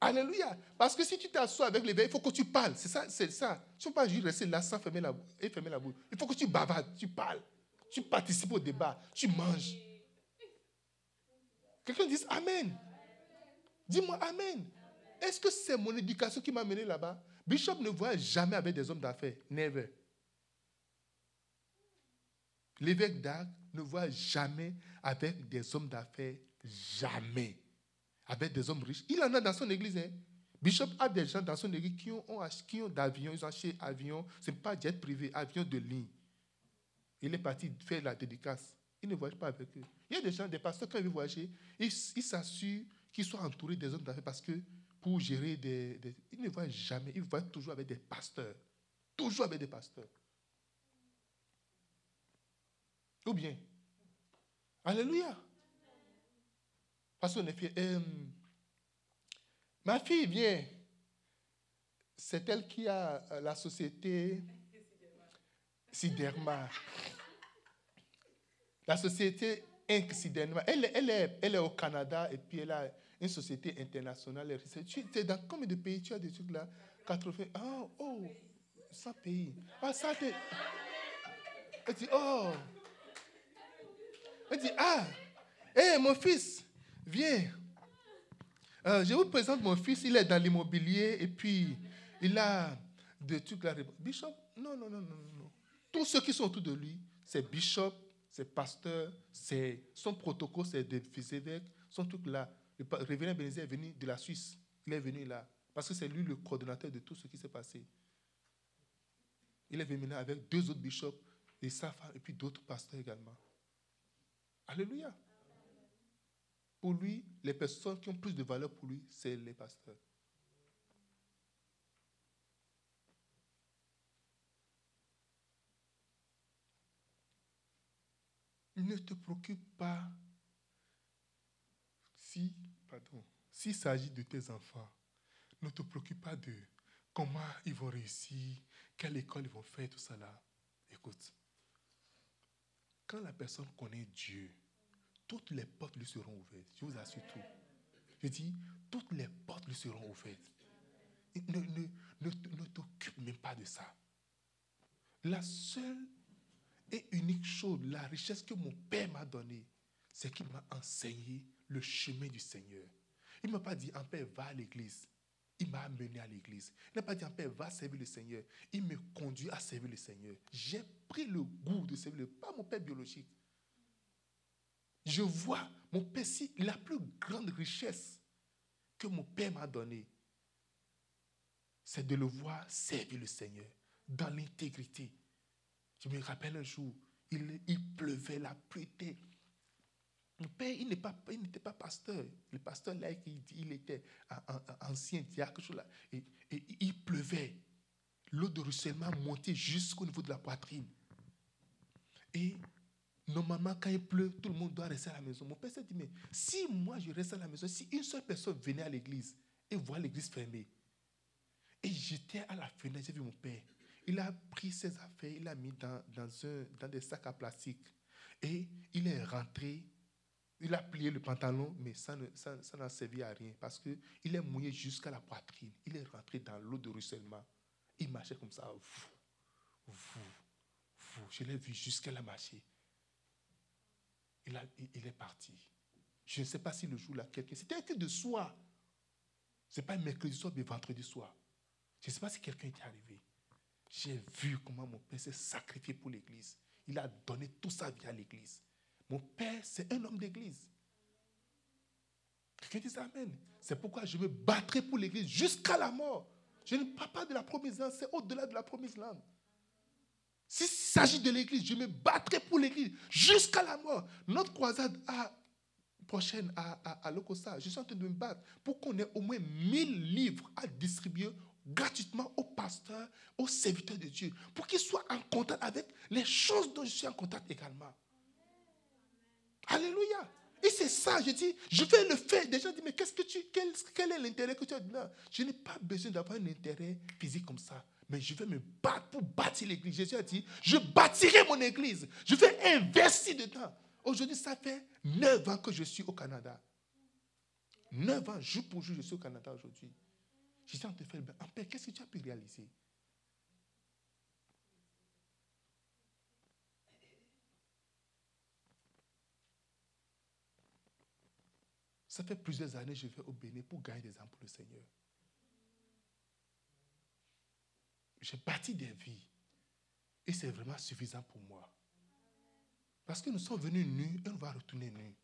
Alléluia. Parce que si tu t'assois avec l'évêque, il faut que tu parles. C'est ça, c'est ça. Tu ne peux pas juste rester là sans fermer la, et bouche. Il faut que tu bavardes, tu parles. Tu participes au débat, tu manges. Quelqu'un dit Amen. Dis-moi Amen. Est-ce que c'est mon éducation qui m'a mené là-bas? Bishop ne voit jamais avec des hommes d'affaires. Never. L'évêque d'Arc ne voit jamais avec des hommes d'affaires. Jamais. Avec des hommes riches. Il en a dans son église. Hein. Bishop a des gens dans son église qui ont, qui ont d'avions. Ils ont acheté avions. Ce n'est pas jet privé, avion de ligne. Il est parti faire la dédicace. Il ne voyage pas avec eux. Il y a des gens, des pasteurs, quand ils veulent voyager, ils s'assurent qu'ils soient entourés des hommes d'affaires parce que pour gérer des, Ils ne voyagent jamais. Ils voyagent toujours avec des pasteurs. Toujours avec des pasteurs. Ou bien. Alléluia. Parce qu'on est fiers. Euh, ma fille vient. C'est elle qui a la société Siderma. La société Inc. Siderma. Elle, est, elle est au Canada et puis elle a une société internationale. Tu es dans combien de pays? Tu as des trucs là? 80. Ah, oh, 100 pays. Ah, ça, Elle dit, oh. Elle dit, ah, hé, mon fils, viens. Euh, je vous présente mon fils, il est dans l'immobilier et puis il a des trucs là. Bishop, non, non, non, non, non. Tous ceux qui sont autour de lui, c'est bishop, c'est pasteur, c'est son protocole, c'est des évêques, son truc là. Le révérend Bénézé est venu de la Suisse. Il est venu là. Parce que c'est lui le coordonnateur de tout ce qui s'est passé. Il est venu avec deux autres bishops, et sa femme, et puis d'autres pasteurs également. Alléluia. Pour lui, les personnes qui ont plus de valeur pour lui, c'est les pasteurs. Ne te préoccupe pas si, pardon, s'il s'agit de tes enfants ne te préoccupe pas de comment ils vont réussir, quelle école ils vont faire, tout ça là. Écoute, quand la personne connaît Dieu, toutes les portes lui seront ouvertes. Je vous assure tout. Je dis, toutes les portes lui seront ouvertes. Ne, ne, ne, t'occupe même pas de ça. La seule et unique chose, la richesse que mon Père m'a donnée, c'est qu'il m'a enseigné le chemin du Seigneur. Il ne m'a pas dit, en Père, va à l'église. Il m'a amené à l'église. Il n'a pas dit, Père, va servir le Seigneur. Il me conduit à servir le Seigneur. J'ai pris le goût de servir, pas mon Père biologique. Je vois mon Père, si la plus grande richesse que mon Père m'a donnée, c'est de le voir servir le Seigneur dans l'intégrité. Je me rappelle un jour, il, pleuvait, la pluie était mon père, il n'était pas, pas, pasteur. Le pasteur là, il, était ancien diacre. et, et, il pleuvait. L'eau de ruissellement montait jusqu'au niveau de la poitrine. Et normalement, quand il pleut, tout le monde doit rester à la maison. Mon père s'est dit, mais si moi je reste à la maison, si une seule personne venait à l'église et voit l'église fermée, et j'étais à la fenêtre, j'ai vu mon père. Il a pris ses affaires, il a mis dans, des sacs à plastique. Et il est rentré il a plié le pantalon, mais ça n'a servi à rien parce qu'il est mouillé jusqu'à la poitrine. Il est rentré dans l'eau de ruissellement. Il marchait comme ça. Je l'ai vu jusqu'à la a, il, est parti. Je ne sais pas si le jour-là, quelqu'un. C'était que de soir. Ce n'est pas mercredi soir, mais vendredi soir. Je ne sais pas si quelqu'un était arrivé. J'ai vu comment mon père s'est sacrifié pour l'église. Il a donné toute sa vie à l'église. Mon père, c'est un homme d'église. Quelqu'un dit Amen. C'est pourquoi je me battrai pour l'église jusqu'à la mort. Je ne parle pas de la promesse land, c'est au-delà de la promesse land. S'il s'agit de l'église, je me battrai pour l'église jusqu'à la mort. Notre croisade prochaine à, à, je suis en train de me battre pour qu'on ait au moins 1000 livres à distribuer gratuitement aux pasteurs, aux serviteurs de Dieu, pour qu'ils soient en contact avec les choses dont je suis en contact également. Alléluia. Et c'est ça, je dis, je vais le faire. Des gens disent, mais qu'est-ce que tu, quel, quel est l'intérêt que tu as? Non, je n'ai pas besoin d'avoir un intérêt physique comme ça. Mais je vais me battre pour bâtir l'église. Jésus a dit, je bâtirai mon église. Je vais investir dedans. Aujourd'hui, ça fait neuf ans que je suis au Canada. Neuf ans, jour pour jour, je suis au Canada aujourd'hui. Je suis en train de faire En paix, qu'est-ce que tu as pu réaliser? Ça fait plusieurs années que je vais au Bénin pour gagner des âmes pour le Seigneur. J'ai bâti des vies. Et c'est vraiment suffisant pour moi. Parce que nous sommes venus nus et on va retourner nus.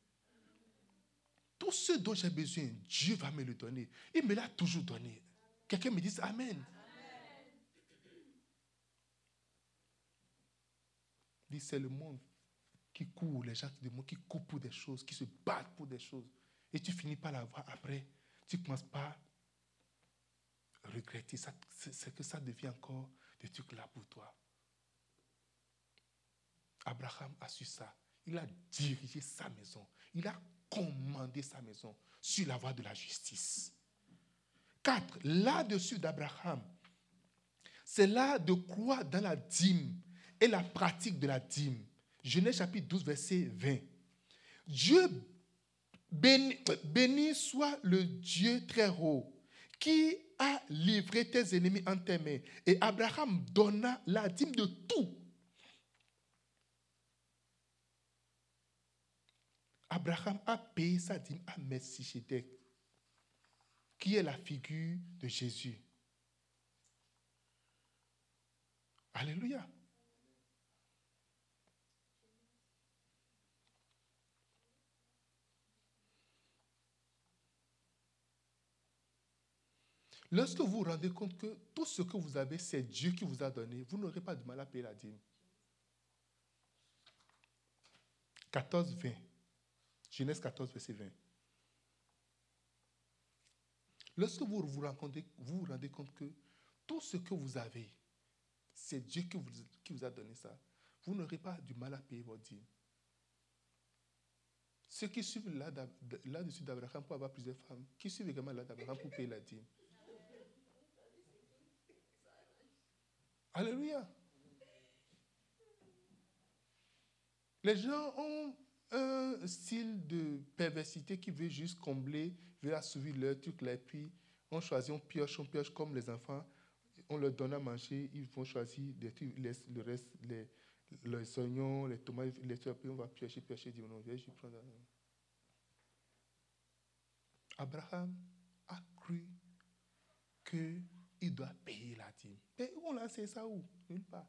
Tout ce dont j'ai besoin, Dieu va me le donner. Il me l'a toujours donné. Quelqu'un me dit Amen. Dit c'est le monde qui court, les gens du monde qui courent pour des choses, qui se battent pour des choses. Et tu finis par l'avoir après. Tu commences pas à regretter. C'est que ça devient encore des trucs là pour toi. Abraham a su ça. Il a dirigé sa maison. Il a commander sa maison sur la voie de la justice. 4. Là-dessus d'Abraham, c'est là de croire dans la dîme et la pratique de la dîme. Genèse chapitre 12, verset 20. Dieu béni, soit le Dieu très haut qui a livré tes ennemis en tes mains. Et Abraham donna la dîme de tout. Abraham a payé sa dîme à Messichedek, qui est la figure de Jésus. Alléluia. Lorsque vous vous rendez compte que tout ce que vous avez, c'est Dieu qui vous a donné, vous n'aurez pas de mal à payer la dîme. 14, 20. Genèse 14, verset 20. Lorsque vous vous, rendez, vous rendez compte que tout ce que vous avez, c'est Dieu qui vous, qui vous a donné ça, vous n'aurez pas du mal à payer votre dîme. Ceux qui suivent là-dessus d'Abraham pour avoir plusieurs femmes, qui suivent également là d'Abraham pour payer la dîme. Alléluia. Les gens ont un style de perversité qui veut juste combler, veut assouvir leur truc là, et puis on choisit, on pioche, on pioche comme les enfants, on leur donne à manger, ils vont choisir des trucs, le reste, les, les oignons, les tomates, les trucs, puis on va piocher, piocher, dire non, je vais prendre. Abraham a cru que il doit payer la dîme. Et on l'a c'est ça où? Nulle part.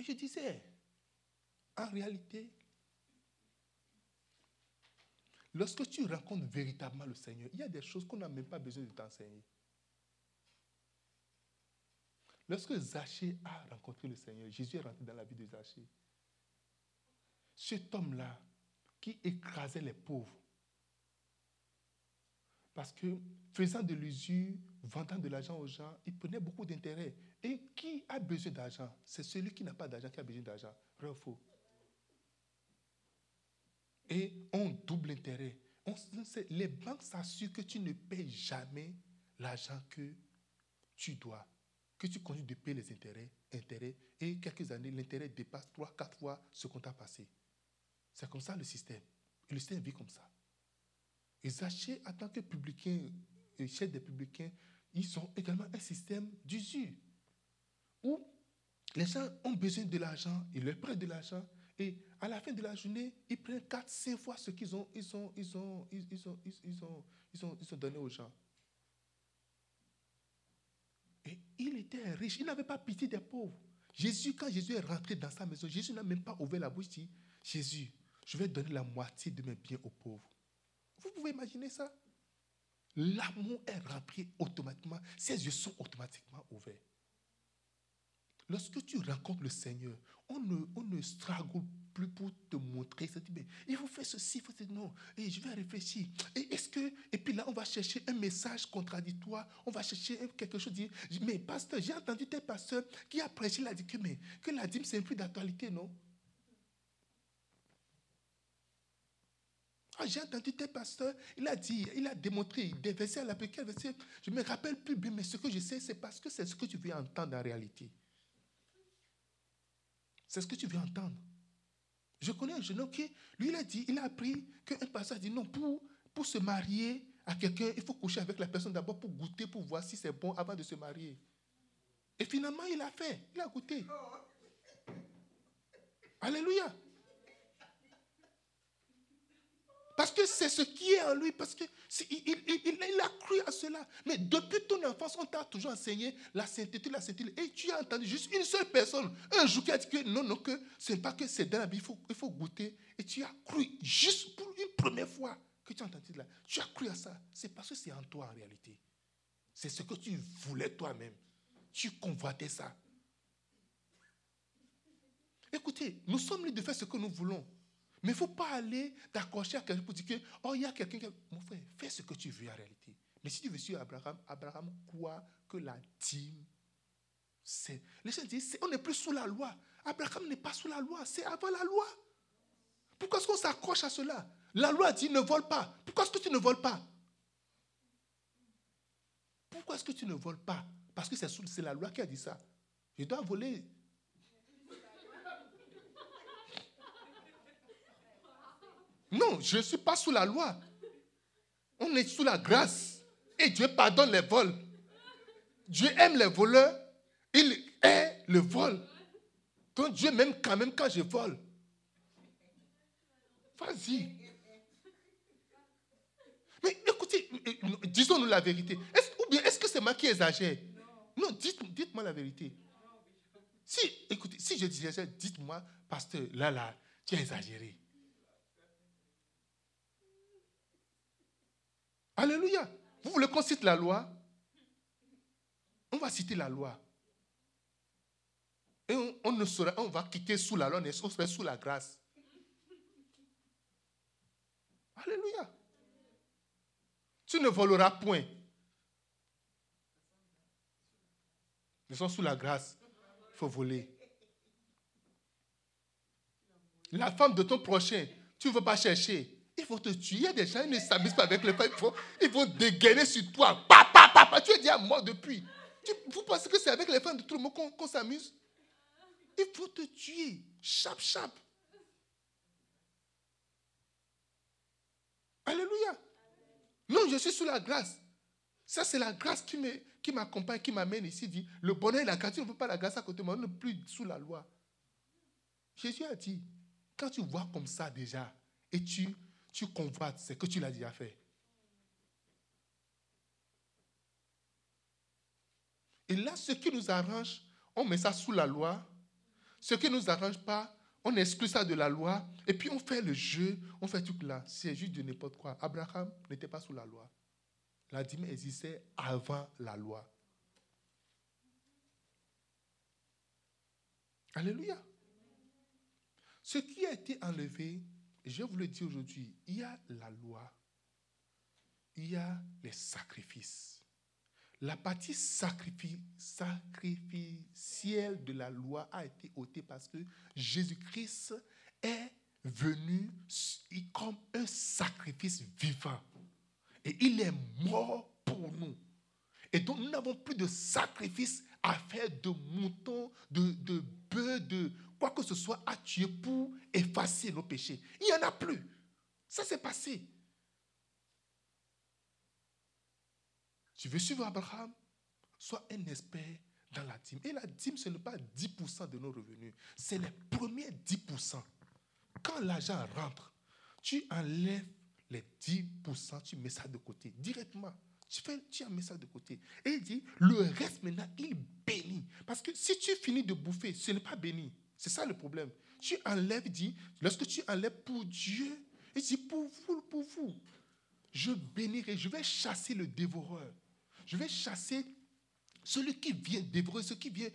Je disais, en réalité, lorsque tu rencontres véritablement le Seigneur, il y a des choses qu'on n'a même pas besoin de t'enseigner. Lorsque Zachée a rencontré le Seigneur, Jésus est rentré dans la vie de Zachée. Cet homme-là, qui écrasait les pauvres, parce que faisant de l'usure, vendant de l'argent aux gens, il prenait beaucoup d'intérêt. Et qui a besoin d'argent? C'est celui qui n'a pas d'argent qui a besoin d'argent. Vrai ou faux Et on double intérêt. les banques s'assurent que tu ne payes jamais l'argent que tu dois, que tu continues de payer les intérêts, intérêts et quelques années, l'intérêt dépasse trois, quatre fois ce qu'on t'a passé. C'est comme ça le système. Et le système vit comme ça. Et Zachée, en tant que publicain, chef des publicains, ils ont également un système d'usure où les gens ont besoin de l'argent, ils leur prennent de l'argent, et à la fin de la journée, ils prennent 4, 5 fois ce qu'ils ont, ils ont, ils ont, ils ont, ils ont, ils ont, ils ont donné aux gens. Et il était riche, il n'avait pas pitié des pauvres. Jésus, quand Jésus est rentré dans sa maison, Jésus n'a même pas ouvert la bouche, dit, Jésus, je vais donner la moitié de mes biens aux pauvres. Vous pouvez imaginer ça? L'amour est rentré automatiquement, ses yeux sont automatiquement ouverts. Lorsque tu rencontres le Seigneur, on ne, on ne plus pour te montrer. Mais il faut faire ceci, il faut dire non. Et je vais réfléchir. Et est-ce que et puis là on va chercher un message contradictoire. On va chercher quelque chose. Dire, mais pasteur, j'ai entendu tes pasteurs qui a prêché la dit que mais que la dîme c'est plus d'actualité, non? Ah, j'ai entendu tes pasteurs, il a dit, il a démontré des versets à la verset? Je ne me rappelle plus bien, mais ce que je sais, c'est parce que c'est ce que tu veux entendre en réalité. C'est ce que tu veux entendre. Je connais un jeune homme qui, lui, il a dit, il a appris qu'un pasteur a dit non, pour, pour se marier à quelqu'un, il faut coucher avec la personne d'abord pour goûter, pour voir si c'est bon avant de se marier. Et finalement, il a fait, il a goûté. Alléluia. Parce que c'est ce qui est en lui, parce qu'il il, a cru à cela. Mais depuis ton enfance, on t'a toujours enseigné la sainteté, la sainteté. Et tu as entendu juste une seule personne, un jour qui a dit que non, non, que ce n'est pas que c'est dans la vie, il faut, il faut goûter. Et tu as cru, juste pour une première fois que tu as entendu là, tu as cru à ça. C'est parce que c'est en toi en réalité. C'est ce que tu voulais toi-même. Tu convoitais ça. Écoutez, nous sommes libres de faire ce que nous voulons. Mais il ne faut pas aller t'accrocher à quelqu'un pour dire que, oh, il y a quelqu'un qui. Mon frère, fais ce que tu veux en réalité. Mais si tu veux suivre Abraham, Abraham croit que la dîme, c'est. Les gens disent, on n'est plus sous la loi. Abraham n'est pas sous la loi, c'est avant la loi. Pourquoi est-ce qu'on s'accroche à cela? La loi dit ne vole pas. Pourquoi est-ce que tu ne voles pas? Pourquoi est-ce que tu ne voles pas? Parce que c'est la loi qui a dit ça. Je dois voler. Non, je ne suis pas sous la loi. On est sous la grâce. Et Dieu pardonne les vols. Dieu aime les voleurs. Il est le vol. Donc Dieu m'aime quand même quand je vole. Vas-y. Mais écoutez, disons-nous la vérité. ou bien est-ce que c'est moi qui exagère? Non, dites, moi la vérité. Si, écoutez, si je disais, dites-moi, pasteur, là, là, tu as exagéré. Alléluia. Vous voulez qu'on cite la loi? On va citer la loi. Et on, ne sera, on va quitter sous la loi, on sera sous la grâce. Alléluia. Tu ne voleras point. Nous sommes sous la grâce. Il faut voler. La femme de ton prochain, tu ne veux pas chercher. Il faut te tuer. Des gens, ils ne s'amusent pas avec les femmes. Ils vont, dégainer sur toi. Pa, Tu es déjà mort depuis. vous pensez que c'est avec les femmes de tout le monde qu'on s'amuse? Il faut te tuer. Chap, chap. Alléluia. Non, je suis sous la grâce. Ça, c'est la grâce qui m'accompagne, qui m'amène ici. Dit, le bonheur et la grâce, tu ne veux pas la grâce à côté de moi, on n'est plus sous la loi. Jésus a dit, quand tu vois comme ça déjà, et tu, tu convoites, c'est que tu l'as déjà fait. Et là, ce qui nous arrange, on met ça sous la loi. Ce qui ne nous arrange pas, on exclut ça de la loi, et puis on fait le jeu, on fait tout là. C'est juste de n'importe quoi. Abraham n'était pas sous la loi. La dîme existait avant la loi. Alléluia. Ce qui a été enlevé, je vous le dis aujourd'hui, il y a la loi, il y a les sacrifices. La partie sacrificielle de la loi a été ôtée parce que Jésus-Christ est venu comme un sacrifice vivant. Et il est mort pour nous. Et donc nous n'avons plus de sacrifice à faire de moutons, de, de bœufs, de quoi que ce soit à tuer pour effacer nos péchés. Il n'y en a plus. Ça s'est passé. Tu veux suivre Abraham? Sois un expert dans la dîme. Et la dîme, ce n'est pas 10% de nos revenus, c'est les premiers 10%. Quand l'argent rentre, tu enlèves les 10%, tu mets ça de côté directement. Tu, fais, tu mets ça de côté. Et il dit, le reste maintenant, il bénit. Parce que si tu finis de bouffer, ce n'est pas béni. C'est ça le problème. Tu enlèves, dit, lorsque tu enlèves pour Dieu, il dit, pour vous, pour vous, je bénirai, je vais chasser le dévoreur. Je vais chasser celui qui vient dévorer, ce qui vient.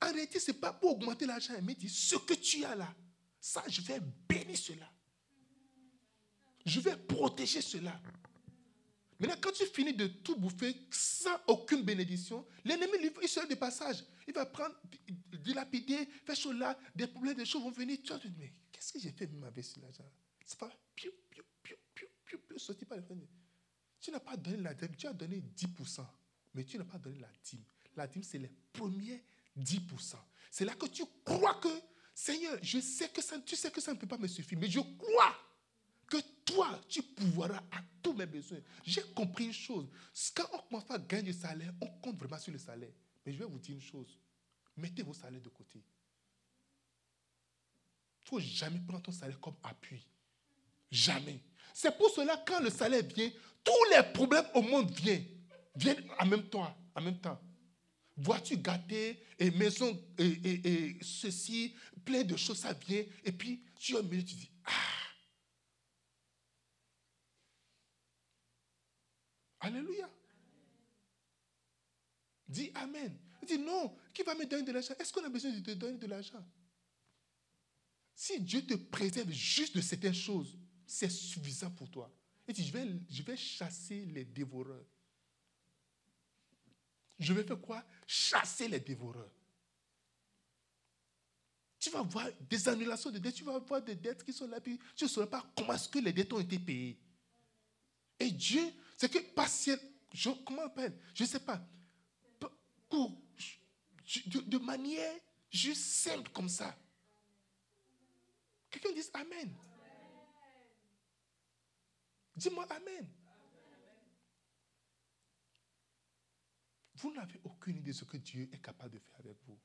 Arrêtez, ce n'est pas pour augmenter l'argent, mais dit ce que tu as là, ça, je vais bénir cela. Je vais protéger cela. Maintenant, quand tu finis de tout bouffer sans aucune bénédiction, l'ennemi, il sera de passage. Il va prendre, dilapider, faire cela, des problèmes, des choses vont venir. Tu vas te dire, mais qu'est-ce que j'ai fait même avec cet argent C'est pas, piou, piou, piou, piou, piou, piou, sorti par tu n'as pas donné la dîme, tu as donné 10%, mais tu n'as pas donné la dîme. La dîme, c'est les premiers 10%. C'est là que tu crois que, Seigneur, je sais que ça, tu sais que ça ne peut pas me suffire, mais je crois que toi, tu pourras à tous mes besoins. J'ai compris une chose. Quand on commence à gagner du salaire, on compte vraiment sur le salaire. Mais je vais vous dire une chose. Mettez vos salaires de côté. Il ne faut jamais prendre ton salaire comme appui. Jamais. C'est pour cela, quand le salaire vient, tous les problèmes au monde viennent. Viennent en même temps. En même temps. Voiture gâtée, et maison, et, ceci, plein de choses, ça vient. Et puis, tu as tu dis, ah. Alléluia. Dis Amen. Dis non, qui va me donner de l'argent? Est-ce qu'on a besoin de te donner de l'argent? Si Dieu te préserve juste de certaines choses, c'est suffisant pour toi. Et dit, je vais, je vais chasser les dévoreurs. Je vais faire quoi? Chasser les dévoreurs. Tu vas voir des annulations de dettes, tu vas voir des dettes qui sont là, puis tu ne sauras pas comment est-ce que les dettes ont été payées. Et Dieu, c'est que partiel, comment on appelle? Je ne sais pas. De, de manière juste simple comme ça. Quelqu'un dit Amen. Dis-moi Amen. Vous n'avez aucune idée de ce que Dieu est capable de faire avec vous.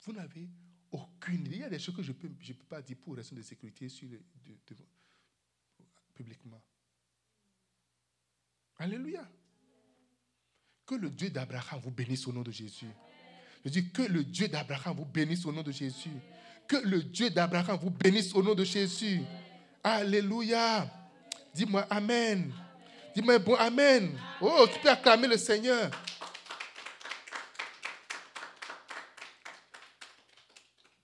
Vous n'avez aucune idée. Il y a des choses que je ne peux, je peux pas dire pour raison de sécurité sur le, publiquement. Alléluia. Que le Dieu d'Abraham vous bénisse au nom de Jésus. Je dis que le Dieu d'Abraham vous bénisse au nom de Jésus. Que le Dieu d'Abraham vous bénisse au nom de Jésus. Alléluia. Dis-moi Amen. Dis-moi bon Amen. Oh, tu peux acclamer le Seigneur.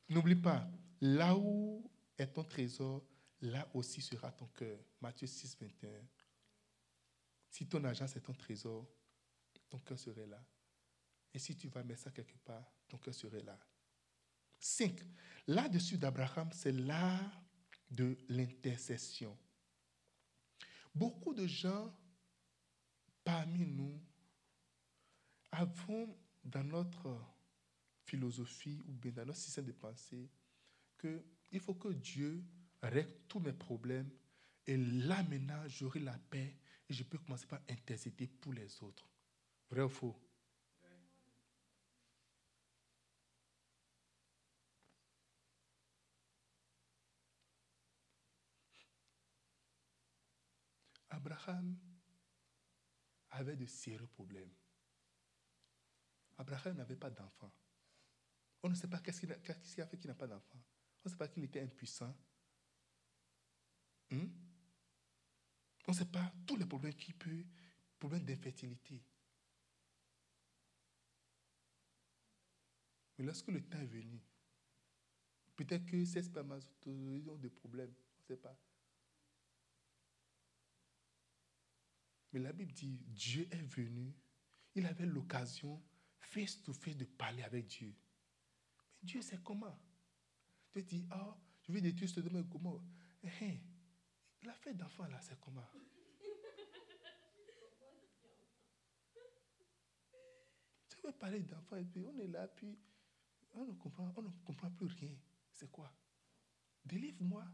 N'oublie pas, là où est ton trésor, là aussi sera ton cœur. Matthieu 6, 21. Si ton argent c'est ton trésor, ton cœur serait là. Et si tu vas mettre ça quelque part, ton cœur serait là. 5. Là-dessus d'Abraham, c'est l'art de l'intercession. Beaucoup de gens parmi nous avons dans notre philosophie ou bien dans notre système de pensée qu'il faut que Dieu règle tous mes problèmes et là maintenant j'aurai la paix et je peux commencer par intercéder pour les autres. Vrai ou faux Abraham avait de sérieux problèmes. Abraham n'avait pas d'enfant. On ne sait pas qu'est-ce qu'il a, fait qu'il n'a pas d'enfant. On ne sait pas qu'il était impuissant. Hmm? On ne sait pas tous les problèmes qu'il peut, problèmes d'infertilité. Mais lorsque le temps est venu, peut-être que ces spermatozoïdes ont des problèmes. On ne sait pas. Mais la Bible dit, Dieu est venu. Il avait l'occasion, face to face, de parler avec Dieu. Mais Dieu sait comment. Dieu dit, oh, je vais détruire ce domaine comment? Eh, eh, la fête d'enfant, là, c'est comment? Tu veux parler d'enfant et puis on est là, puis on ne comprend, on ne comprend plus rien. C'est quoi? Délivre-moi,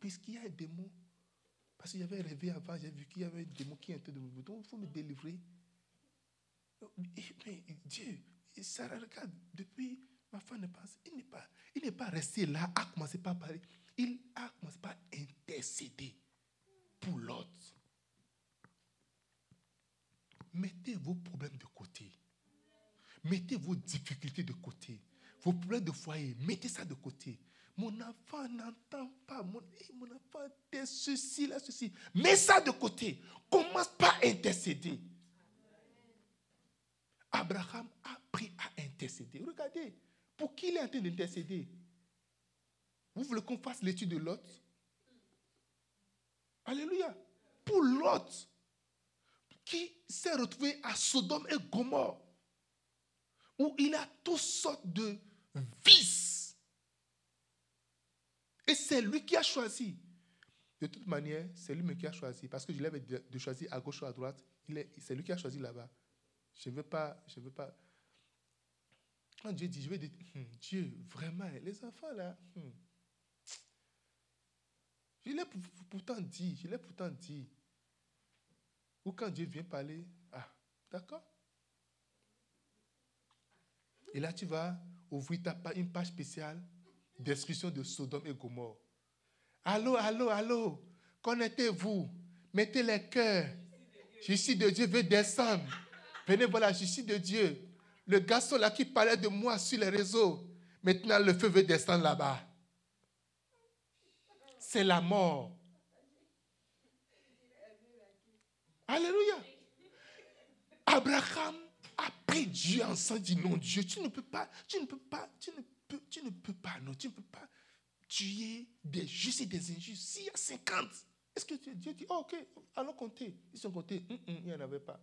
puisqu'il y a des mots parce que j'avais rêvé avant, j'ai vu qu'il y avait un démon qui était de me Donc, il faut me délivrer. Mais Dieu, Sarah, regarde, depuis ma femme ne pense, il n'est pas, il n'est pas resté là à commencer par parler. Il a commencé par intercéder pour l'autre. Mettez vos problèmes de côté. Mettez vos difficultés de côté. Vos problèmes de foyer, mettez ça de côté. Mon enfant n'entend pas. Mon, mon enfant est ceci, là, ceci. Mets ça de côté. Commence par intercéder. Abraham a appris à intercéder. Regardez, pour qui il est en train d'intercéder? Vous voulez qu'on fasse l'étude de Lot? Alléluia. Pour Lot, qui s'est retrouvé à Sodome et Gomorre, où il a toutes sortes de vices et c'est lui qui a choisi. De toute manière, c'est lui qui a choisi. Parce que je l'avais de choisir à gauche ou à droite. C'est lui qui a choisi là-bas. Je ne veux pas. Je veux pas. Quand Dieu dit, je vais dire, hmm, Dieu, vraiment, les enfants là. Hmm. Je l'ai pourtant dit. Je l'ai pourtant dit. Ou quand Dieu vient parler, ah, d'accord. Et là, tu vas ouvrir ta, une page spéciale destruction de Sodome et Gomorre. Allô, allô, allô, connectez-vous, mettez les cœurs. suis de Dieu veut descendre. Venez voilà, suis de Dieu. Le garçon là qui parlait de moi sur les réseaux, maintenant le feu veut descendre là-bas. C'est la mort. Alléluia. Abraham a pris Dieu ensemble, dit non, Dieu, tu ne peux pas, tu ne peux pas, tu ne tu ne peux pas, non, tu ne peux pas tuer des justes et des injustes. S'il y a 50, est-ce que Dieu dit, oh, ok, allons compter. Ils sont comptés, hum, hum, il n'y en avait pas.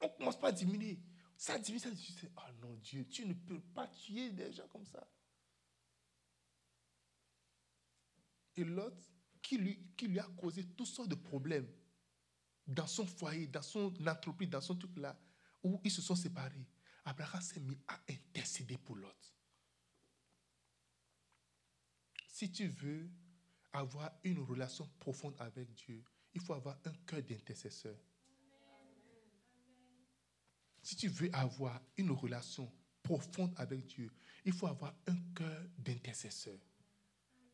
On ne commence pas à diminuer. Ça diminue, ça diminue. Oh non, Dieu, tu ne peux pas tuer des gens comme ça. Et l'autre, qui lui, qui lui a causé toutes sortes de problèmes dans son foyer, dans son entreprise, dans son truc là, où ils se sont séparés. Abraham s'est mis à intercéder pour l'autre. Si tu veux avoir une relation profonde avec Dieu, il faut avoir un cœur d'intercesseur. Si tu veux avoir une relation profonde avec Dieu, il faut avoir un cœur d'intercesseur.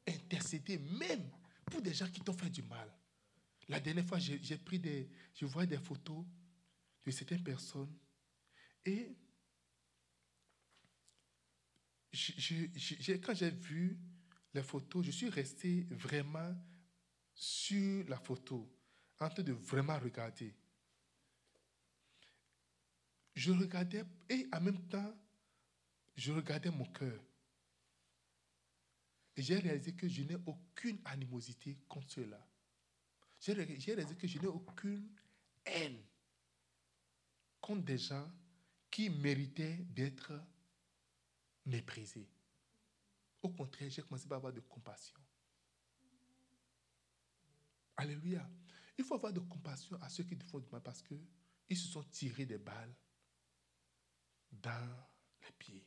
Intercéder même pour des gens qui t'ont fait du mal. La dernière fois, j'ai pris des, je vois des photos de certaines personnes et quand j'ai vu les photos, je suis resté vraiment sur la photo, en train de vraiment regarder. Je regardais et en même temps, je regardais mon cœur. Et j'ai réalisé que je n'ai aucune animosité contre cela. J'ai réalisé que je n'ai aucune haine contre des gens qui méritaient d'être méprisés. Au contraire, j'ai commencé à avoir de compassion. Alléluia. Il faut avoir de compassion à ceux qui font du mal parce qu'ils se sont tirés des balles dans les pieds.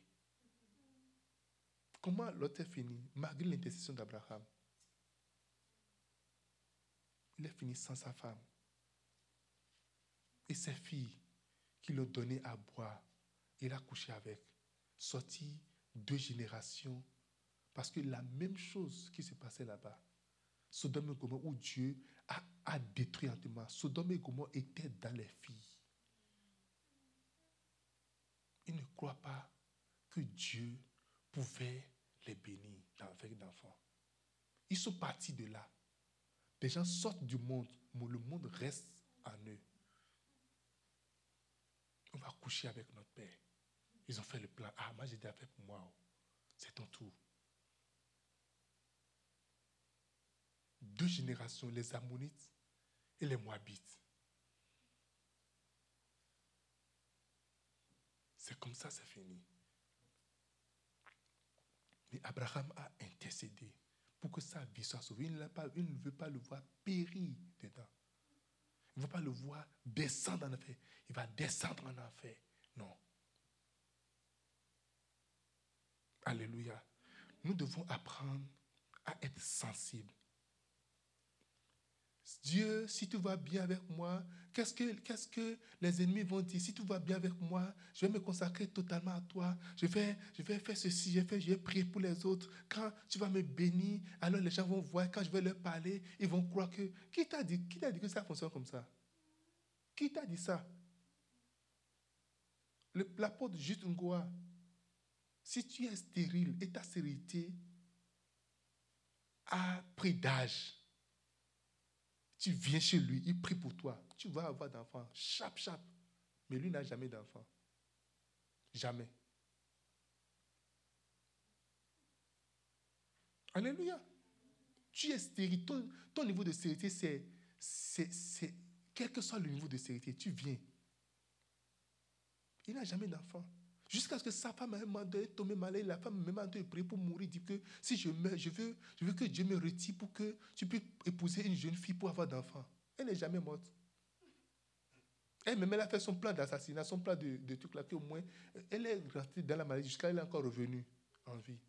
Comment l'autre est fini, malgré l'intercession d'Abraham Il est fini sans sa femme. Et ses filles qui l'ont donné à boire, il a couché avec. Sorti deux générations. Parce que la même chose qui se passait là-bas, Sodome et Gomorrhe, où Dieu a, a détruit entièrement, Sodome et Gomorrhe étaient dans les filles. Ils ne croient pas que Dieu pouvait les bénir avec d'enfants. Ils sont partis de là. Les gens sortent du monde, mais le monde reste en eux. On va coucher avec notre père. Ils ont fait le plan. Ah, moi j'étais avec moi. Oh. C'est ton tour. Deux générations, les Ammonites et les Moabites. C'est comme ça, c'est fini. Mais Abraham a intercédé pour que sa vie soit sauvée. Il, ne veut pas le voir périr dedans. Il ne veut pas le voir descendre en enfer. Il va descendre en enfer. Non. Alléluia. Nous devons apprendre à être sensibles Dieu, si tu vas bien avec moi, qu'est-ce que, les ennemis vont dire? Si tu vas bien avec moi, je vais me consacrer totalement à toi. Je vais, faire ceci, je vais, je prier pour les autres. Quand tu vas me bénir, alors les gens vont voir, quand je vais leur parler, ils vont croire que... Qui t'a dit, dit que ça fonctionne comme ça? Qui t'a dit ça? L'apôtre Juste Ngoa, si tu es stérile et ta stérilité a pris d'âge, tu viens chez lui, il prie pour toi. Tu vas avoir d'enfants. Chap, chap. Mais lui n'a jamais d'enfants. Jamais. Alléluia. Tu es stérile. Ton, niveau de stérilité, c'est, c'est, quel que soit le niveau de stérilité, tu viens. Il n'a jamais d'enfants. Jusqu'à ce que sa femme ait demandé de tomber malade, la femme m'a demandé de prier pour mourir. Dit que si je meurs, je veux, je veux que Dieu me retire pour que tu puisses épouser une jeune fille pour avoir d'enfants. Elle n'est jamais morte. Elle-même, elle a fait son plan d'assassinat, son plan de, de truc là, au moins, elle est restée dans la maladie jusqu'à elle est encore revenue en vie.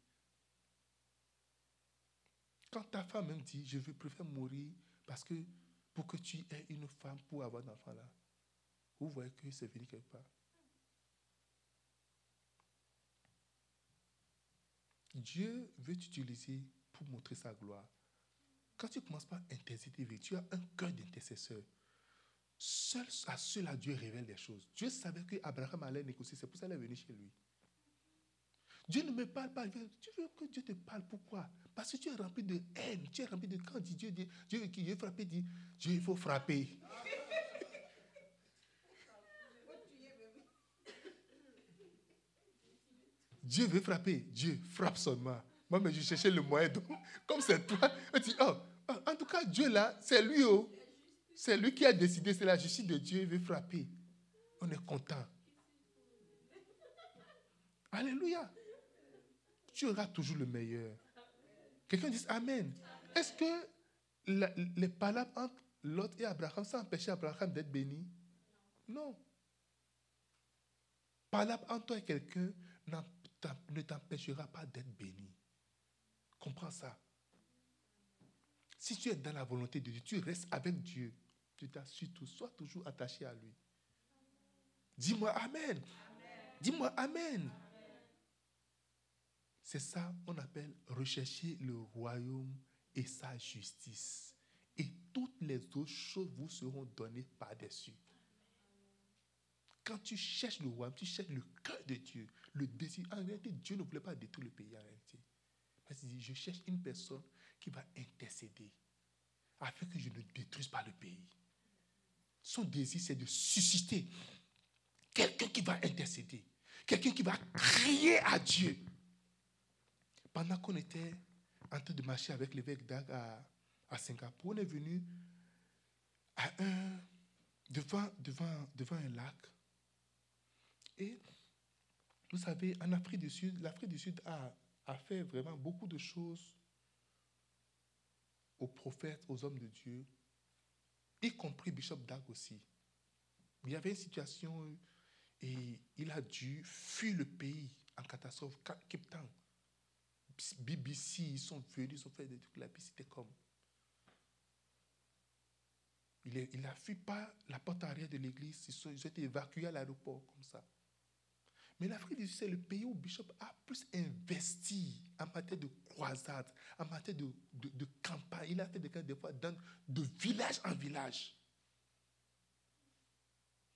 Quand ta femme même dit, je veux préférer mourir parce que pour que tu aies une femme pour avoir d'enfants là, vous voyez que c'est fini quelque part. Dieu veut t'utiliser pour montrer sa gloire. Quand tu commences par intercéder, tu as un cœur d'intercesseur. Seul à cela, Dieu révèle des choses. Dieu savait qu'Abraham allait négocier, c'est pour ça qu'il est venu chez lui. Dieu ne me parle pas. Tu veux que Dieu te parle. Pourquoi? Parce que tu es rempli de haine. Tu es rempli de quand Dieu dit, Dieu qui veut frapper, dit Dieu, il faut frapper. Dieu veut frapper. Dieu frappe seulement. Moi, mais je cherchais le moyen. [LAUGHS] comme c'est toi, on dit, oh, oh, en tout cas, Dieu là, c'est lui. Oh. C'est lui qui a décidé, c'est la justice de Dieu, il veut frapper. On est content. Alléluia. Tu auras toujours le meilleur. Quelqu'un dit Amen. Est-ce que les palabres entre Lot et Abraham, ça empêchait Abraham d'être béni? Non. Palabre entre toi et quelqu'un ne t'empêchera pas d'être béni. Comprends ça. Si tu es dans la volonté de Dieu, tu restes avec Dieu. Tu t'assures tout. Sois toujours attaché à lui. Dis-moi Amen. Dis-moi Amen. C'est ça qu'on appelle rechercher le royaume et sa justice. Et toutes les autres choses vous seront données par-dessus. Quand tu cherches le royaume, tu cherches le cœur de Dieu, le désir. En réalité, Dieu ne voulait pas détruire le pays en réalité. Parce qu'il dit, je cherche une personne qui va intercéder afin que je ne détruise pas le pays. Son désir, c'est de susciter quelqu'un qui va intercéder, quelqu'un qui va crier à Dieu. Pendant qu'on était en train de marcher avec l'évêque Dag à, à, Singapour, on est venu devant, devant, devant un lac. Et vous savez, en Afrique du Sud, l'Afrique du Sud a, a fait vraiment beaucoup de choses aux prophètes, aux hommes de Dieu, y compris Bishop Dag aussi. Il y avait une situation et il a dû fuir le pays en catastrophe, Cape Town. BBC, ils sont venus, ils ont fait des trucs là-bas, c'était comme. Il n'a fui pas la porte arrière de l'église, ils ont été évacués à l'aéroport comme ça. Mais l'Afrique du Sud, c'est le pays où Bishop a plus investi en matière de croisade, en matière de, de, campagne. Il a fait des, des fois de village en village,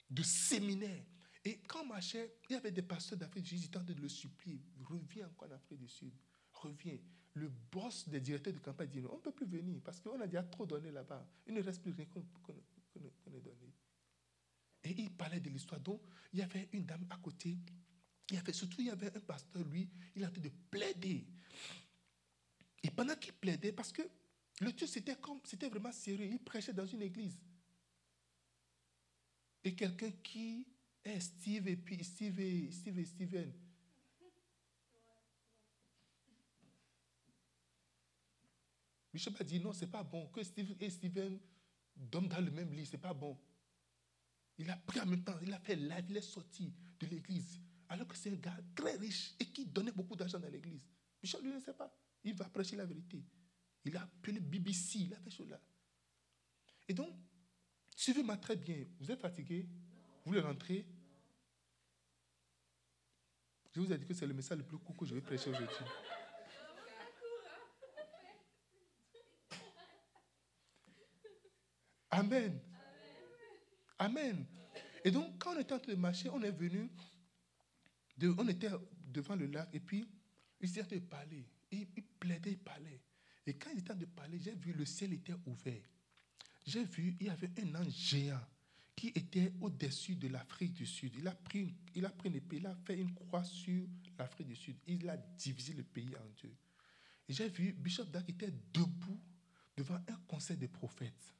de séminaires. Et quand on marchait, il y avait des pasteurs d'Afrique du Sud, ils tentaient de le supplier. Reviens encore en Afrique du Sud. Reviens. Le boss des directeurs de campagne dit on ne peut plus venir parce qu'on a déjà trop donné là-bas. Il ne reste plus rien qu'on ait donné. Et il parlait de l'histoire. Donc, il y avait une dame à côté il y avait, surtout, il y avait un pasteur, lui, il a de plaider. Et pendant qu'il plaidait, parce que le Dieu, c'était comme, c'était vraiment sérieux, il prêchait dans une église. Et quelqu'un qui est Steve et puis Steve et, Steve et Steven. Bishop a dit non, c'est pas bon. Que Steve et Steven dorment dans le même lit, c'est pas bon. Il a pris en même temps, il a fait live, il est sorti de l'église. Alors que c'est un gars très riche et qui donnait beaucoup d'argent dans l'église. Michel, lui, ne sait pas. Il va prêcher la vérité. Il a appelé BBC, il a fait cela. Et donc, suivez-moi très bien. Vous êtes fatigué? Vous voulez rentrer? Je vous ai dit que c'est le message le plus court que je vais prêcher aujourd'hui. Amen. Amen. Et donc, quand on était en train de marcher, on est venu on était devant le lac et puis il s'est de parler. Il, il, plaidait, il parlait. Et quand il était en train de parler, j'ai vu le ciel était ouvert. J'ai vu, il y avait un ange géant qui était au-dessus de l'Afrique du Sud. Il a, pris, il a il a fait une croix sur l'Afrique du Sud. Il a divisé le pays en deux. J'ai vu Bishop Dag était debout devant un conseil de prophètes.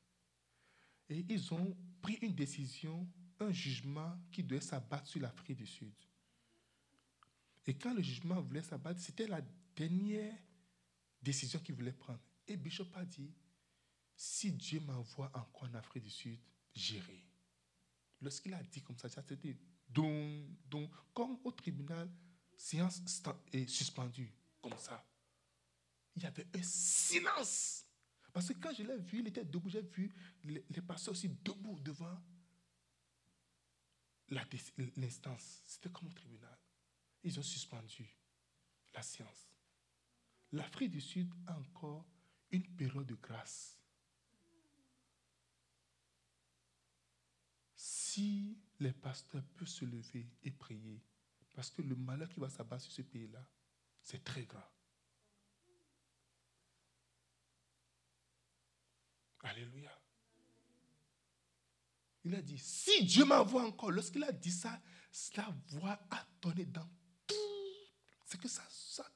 Et ils ont pris une décision, un jugement qui devait s'abattre sur l'Afrique du Sud. Et quand le jugement voulait s'abattre, c'était la dernière décision qu'il voulait prendre. Et Bishop a dit, si Dieu m'envoie encore en Afrique du Sud, j'irai. Lorsqu'il a dit comme ça, c'était donc, donc, comme au tribunal, séance est suspendue, comme ça. Il y avait un silence. Parce que quand je l'ai vu, il était debout, j'ai vu les, les pasteurs aussi debout devant l'instance. C'était comme au tribunal ils ont suspendu la science. L'Afrique du Sud a encore une période de grâce. Si les pasteurs peuvent se lever et prier, parce que le malheur qui va s'abattre sur ce pays-là, c'est très grand. Alléluia. Il a dit, si Dieu m'envoie encore, lorsqu'il a dit ça, la voix a tonné dans c'est que ça, ça.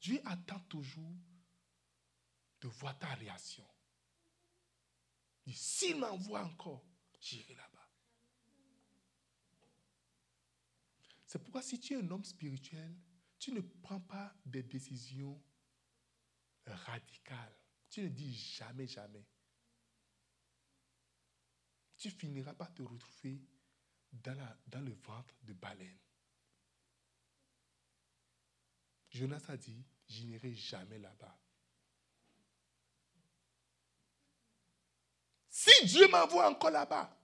Dieu attend toujours de voir ta réaction. S'il m'envoie encore, j'irai là-bas. C'est pourquoi si tu es un homme spirituel, tu ne prends pas des décisions radicales. Tu ne dis jamais, jamais. Tu finiras par te retrouver dans le ventre de baleine. Jonas a dit, je n'irai jamais là-bas. Si Dieu m'envoie encore là-bas,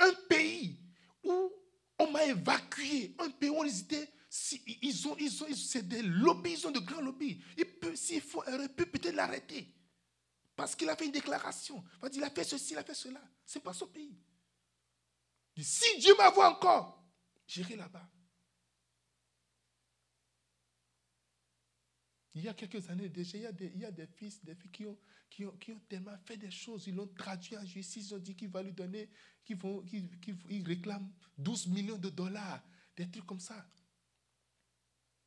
un pays où on m'a évacué, un pays où ils étaient, ils ont, ils ont, c'est des lobbies, ils ont de grands lobbies. S'il faut, il peut peut-être l'arrêter. Parce qu'il a fait une déclaration. Il a fait ceci, il a fait cela. Ce n'est pas son pays. si Dieu m'envoie encore, j'irai là-bas. Il y a quelques années déjà, il y a des, des fils, des filles qui ont, ont, ont tellement fait des choses, ils l'ont traduit en justice, ils ont dit qu'il va lui donner, qu'ils vont, réclament 12 millions de dollars, des trucs comme ça.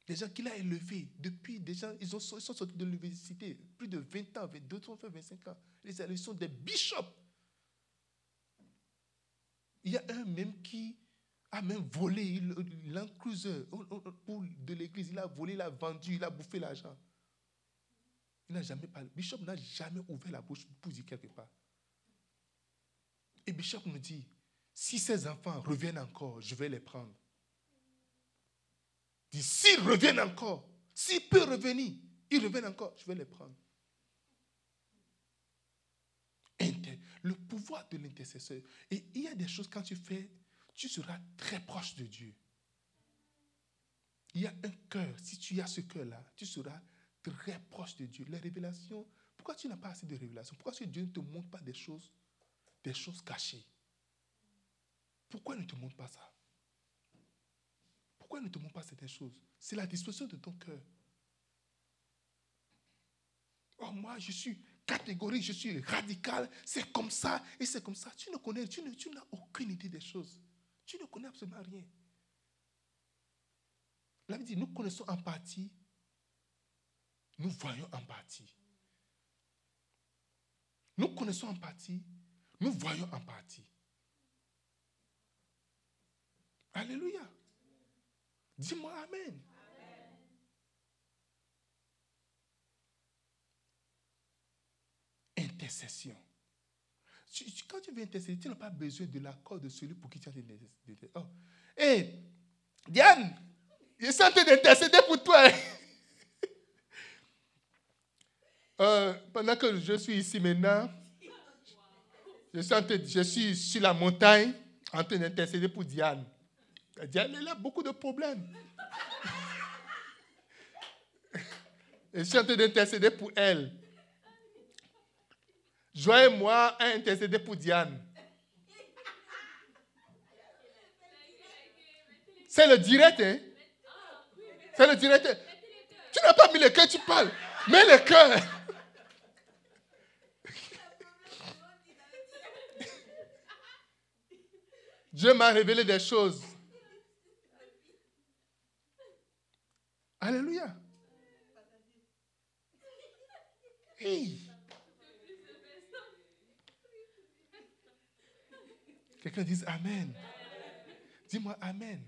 Des gens qu'il a élevés depuis, ils, ont, ils sont sortis de l'université, plus de 20 ans, 22, 25 ans. Ils sont des bishops. Il y a un même qui a même volé l'encruiseur de l'église. Il a volé, il a vendu, il a bouffé l'argent. Il n'a jamais parlé. Bishop n'a jamais ouvert la bouche pour dire quelque part. Et Bishop nous dit, si ces enfants reviennent encore, je vais les prendre. Il dit, s'ils reviennent encore, s'ils peuvent revenir, ils reviennent encore, je vais les prendre. Le pouvoir de l'intercesseur. Et il y a des choses, quand tu fais, tu seras très proche de Dieu. Il y a un cœur. Si tu as ce cœur-là, tu seras très proche de Dieu. Les révélations, pourquoi tu n'as pas assez de révélations? Pourquoi Dieu ne te montre pas des choses, des choses cachées? Pourquoi ne te montre pas ça? Pourquoi ne te montre pas ces choses? C'est la disposition de ton cœur. Oh, moi, je suis catégorique, je suis radical, c'est comme ça et c'est comme ça. Tu ne connais, tu n'as aucune idée des choses. Tu ne connais absolument rien. La Bible dit, nous connaissons en partie nous voyons en partie. Nous connaissons en partie, nous voyons en partie. Alléluia. Dis-moi Amen. Intercession. Quand tu veux intercéder, tu n'as pas besoin de l'accord de celui pour qui tu as des oh. Hé, Diane, je suis en train d'intercéder pour toi. [LAUGHS] Euh, pendant que je suis ici maintenant, je suis, je suis sur la montagne en train d'intercéder pour Diane. Diane, elle a beaucoup de problèmes. [LAUGHS] je suis en train d'intercéder pour elle. Joie et moi à intercéder pour Diane. C'est le direct, hein? C'est le direct. Tu n'as pas mis le cœur, tu parles. Mets le cœur. Dieu m'a révélé des choses. Alléluia. Quelqu'un dise Amen. Dis-moi Amen.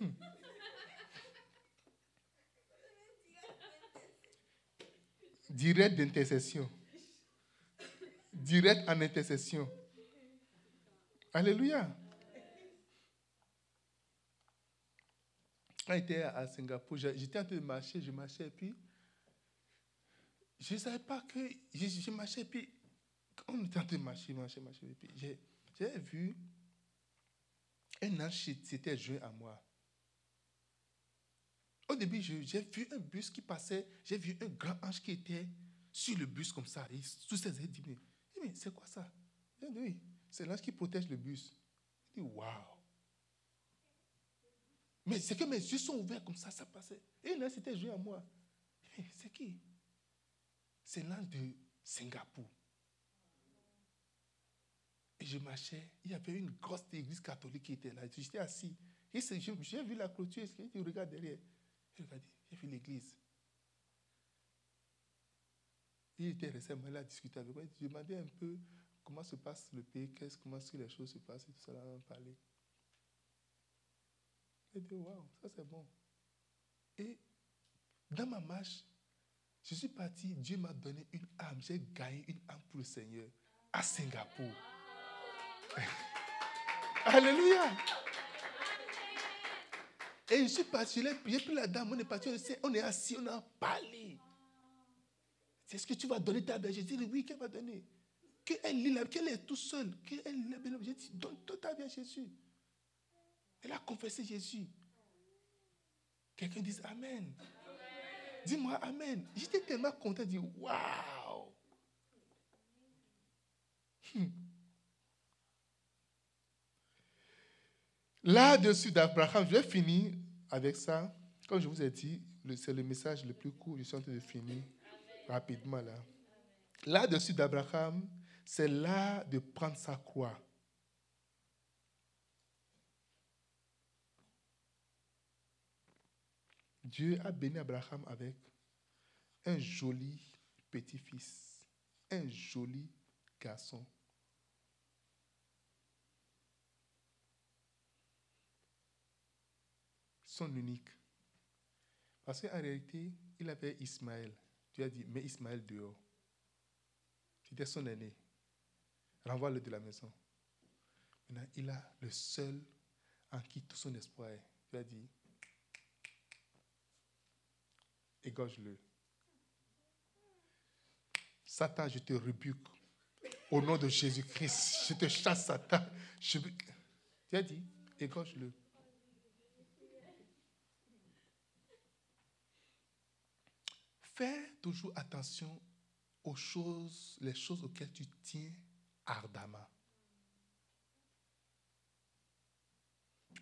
Hmm. Direct d'intercession. Direct en intercession. Alléluia. Quand j'étais à Singapour, j'étais en train de marcher, je marchais, et puis je ne savais pas que. Je, marchais, et puis on était en train de marcher, marcher, marcher, puis j'ai vu un ange s'était joué à moi. Au début, j'ai vu un bus qui passait, j'ai vu un grand ange qui était sur le bus comme ça. Et tous ces dit, mais, mais c'est quoi ça? Oui, c'est l'ange qui protège le bus. Je dis, waouh. Mais c'est que mes yeux sont ouverts comme ça, ça passait. Et là, c'était joué à moi. Mais c'est qui? C'est l'ange de Singapour. Et je marchais, il y avait une grosse église catholique qui était là. J'étais assis. J'ai vu la clôture, il regarde derrière. J'ai vu l'église. Il était récemment là à discuter avec moi. Je demandais un peu comment se passe le pays, qu'est-ce, comment est-ce que les choses se passent et tout ça, là, on parler. J'ai dit, waouh, ça c'est bon. Et dans ma marche, je suis parti, Dieu m'a donné une âme, j'ai gagné une âme pour le Seigneur à Singapour. [LAUGHS] Alléluia. Et je suis parti, j'ai pris la dame, on est parti, on est assis, on a parlé. C'est ce que tu vas donner ta belle. J'ai dit, oui, qu'elle va donner. Qu'elle lit qu'elle est tout seule. Qu'elle lit la J'ai dit, donne toute ta vie à Jésus. Elle a confessé Jésus. Quelqu'un dit Amen. Dis-moi Amen. J'étais tellement content de dire Waouh. Hmm. Là-dessus d'Abraham, je vais finir avec ça. Comme je vous ai dit, c'est le message le plus court. Je suis en train de finir rapidement là. Là-dessus d'Abraham, c'est là de prendre sa croix. Dieu a béni Abraham avec un joli petit-fils, un joli garçon. Son unique. Parce qu'en réalité, il avait Ismaël. Dieu a dit, mets Ismaël dehors. C'était son aîné. Renvoie-le de la maison. Maintenant, il a le seul en qui tout son espoir est. Dieu a dit, égorge-le. Satan, je te rebuque. Au nom de Jésus-Christ, je te chasse, Satan. Je... Tu as dit, égorge-le. Fais toujours attention aux choses, les choses auxquelles tu tiens ardemment.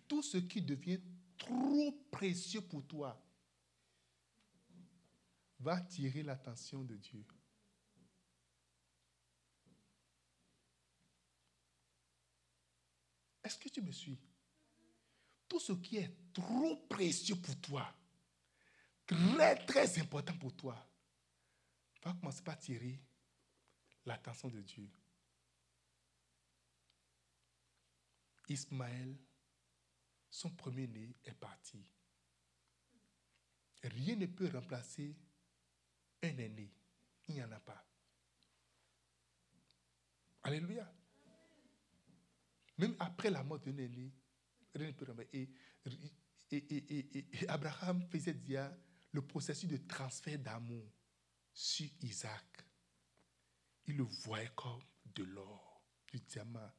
Tout ce qui devient trop précieux pour toi, va attirer l'attention de Dieu. Est-ce que tu me suis? Tout ce qui est trop précieux pour toi, très très important pour toi, va commencer par attirer l'attention de Dieu. Ismaël, son premier-né, est parti. Rien ne peut remplacer un aîné. Il n'y en a pas. Alléluia. Même après la mort d'un aîné, ne peut remplacer. Et, Abraham faisait dire le processus de transfert d'amour sur Isaac. Il le voyait comme de l'or, du diamant,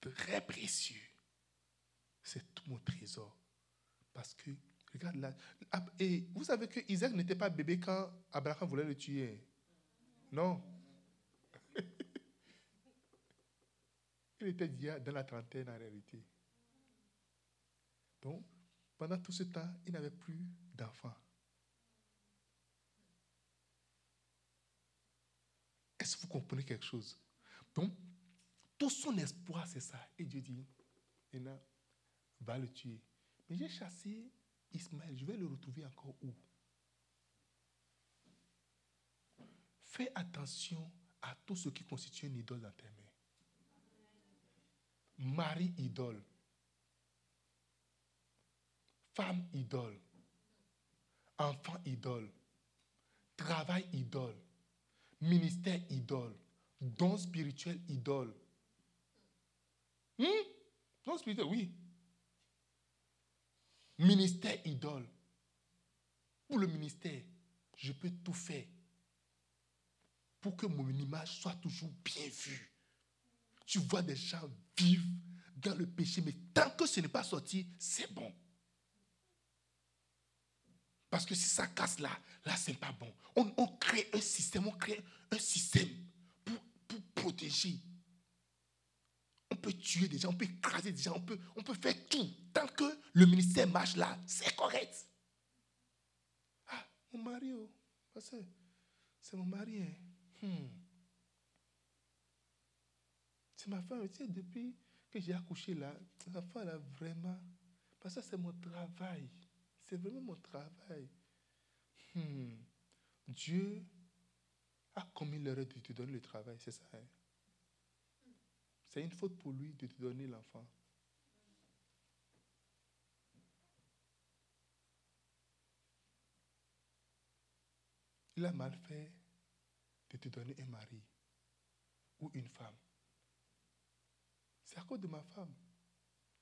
très précieux. C'est tout mon trésor. Parce que Regarde là. Et vous savez que Isaac n'était pas bébé quand Abraham voulait le tuer. Non. [LAUGHS] Il était déjà dans la trentaine en réalité. Donc, pendant tout ce temps, il n'avait plus d'enfants. Est-ce que vous comprenez quelque chose? Donc, tout son espoir, c'est ça. Et Dieu dit, va le tuer. Mais j'ai chassé Ismaël, je vais le retrouver encore où? Fais attention à tout ce qui constitue une idole dans tes mains. Mari idole. Femme idole. Enfant idole. Travail idole. Ministère idole. Don spirituel idole. Hmm? Don spirituel, oui. Ministère idole. Pour le ministère, je peux tout faire pour que mon image soit toujours bien vue. Tu vois des gens vivre dans le péché, mais tant que ce n'est pas sorti, c'est bon. Parce que si ça casse là, là, c'est pas bon. On, crée un système, on crée un système pour, protéger peut tuer des gens, on peut écraser des gens, on peut, on peut faire tout. Tant que le ministère marche là, c'est correct. Ah, mon mari, oh, c'est mon mari. Hein. Hmm. C'est ma femme, tu depuis que j'ai accouché là, la femme là, vraiment, parce que c'est mon travail. C'est vraiment mon travail. Hmm. Dieu a commis l'erreur de te donner le travail, c'est ça. Hein? C'est une faute pour lui de te donner l'enfant. Il a mal fait de te donner un mari ou une femme. C'est à cause de ma femme.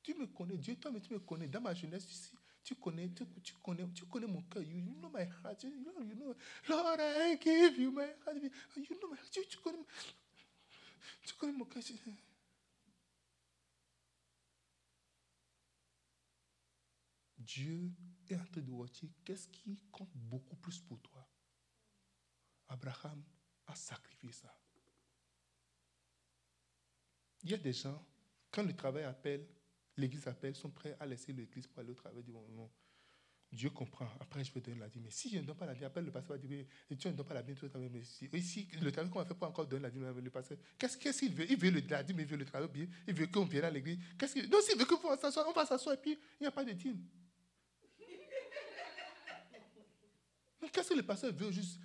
Tu me connais, Dieu, toi, mais tu me connais. Dans ma jeunesse, ici, tu connais, tu, connais, tu connais mon cœur. Know my heart. Lord, I give you my heart. You know my heart. Tu, tu connais, tu connais mon cœur. Dieu est en train de watcher. Qu'est-ce qui compte beaucoup plus pour toi? Abraham a sacrifié ça. Il y a des gens, quand le travail appelle, l'église appelle, sont prêts à laisser l'église pour aller au travail. Dieu comprend. Après, je peux donner la dîme. Mais si je ne donne pas la dîme, après, le pasteur va dire, tu ne donnes pas la dîme, tu mais si, si le travail qu'on va faire pour encore donner la dîme, le pasteur, qu'est-ce qu'il veut Il veut le, la il veut le travail bien, il veut qu'on vienne à l'église. Qu'est-ce qu'il Non, s'il veut qu'on s'assoie, on va s'asseoir et puis il n'y a pas de dîme. Qu'est-ce que le pasteur veut juste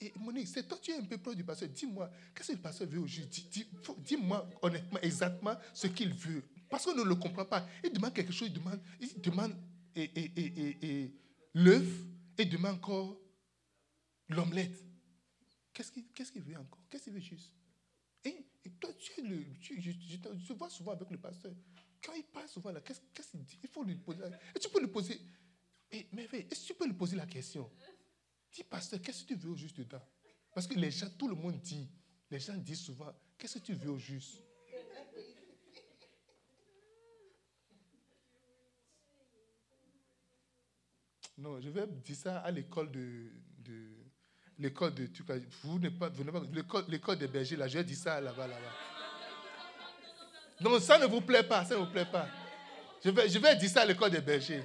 et, Monique, c'est toi, tu es un peu proche du pasteur. Dis-moi, qu'est-ce que le pasteur veut aujourd'hui? Dis-moi honnêtement, exactement ce qu'il veut. Parce qu'on ne le comprend pas. Il demande quelque chose, il demande, il demande et, et, et, l'œuf, et demande encore l'omelette. Qu'est-ce qu'il veut encore? Qu'est-ce qu'il veut juste? Et, toi, tu es le. Tu, je, je, vois souvent avec le pasteur. Quand il parle souvent là, qu'est-ce qu'il dit? Il faut lui poser. Et tu peux lui poser. Et, mais est-ce que tu peux lui poser la question? Dis, pasteur, qu'est-ce que tu veux au juste dedans? Parce que les gens, tout le monde dit, les gens disent souvent, qu'est-ce que tu veux au juste? Non, je vais dire ça à l'école de, de l'école de pas, vous pas l'école, l'école des bergers là, je vais dire ça là-bas là-bas. Non, ça ne vous plaît pas, ça ne vous plaît pas. Je vais, je vais dire ça à l'école des bergers.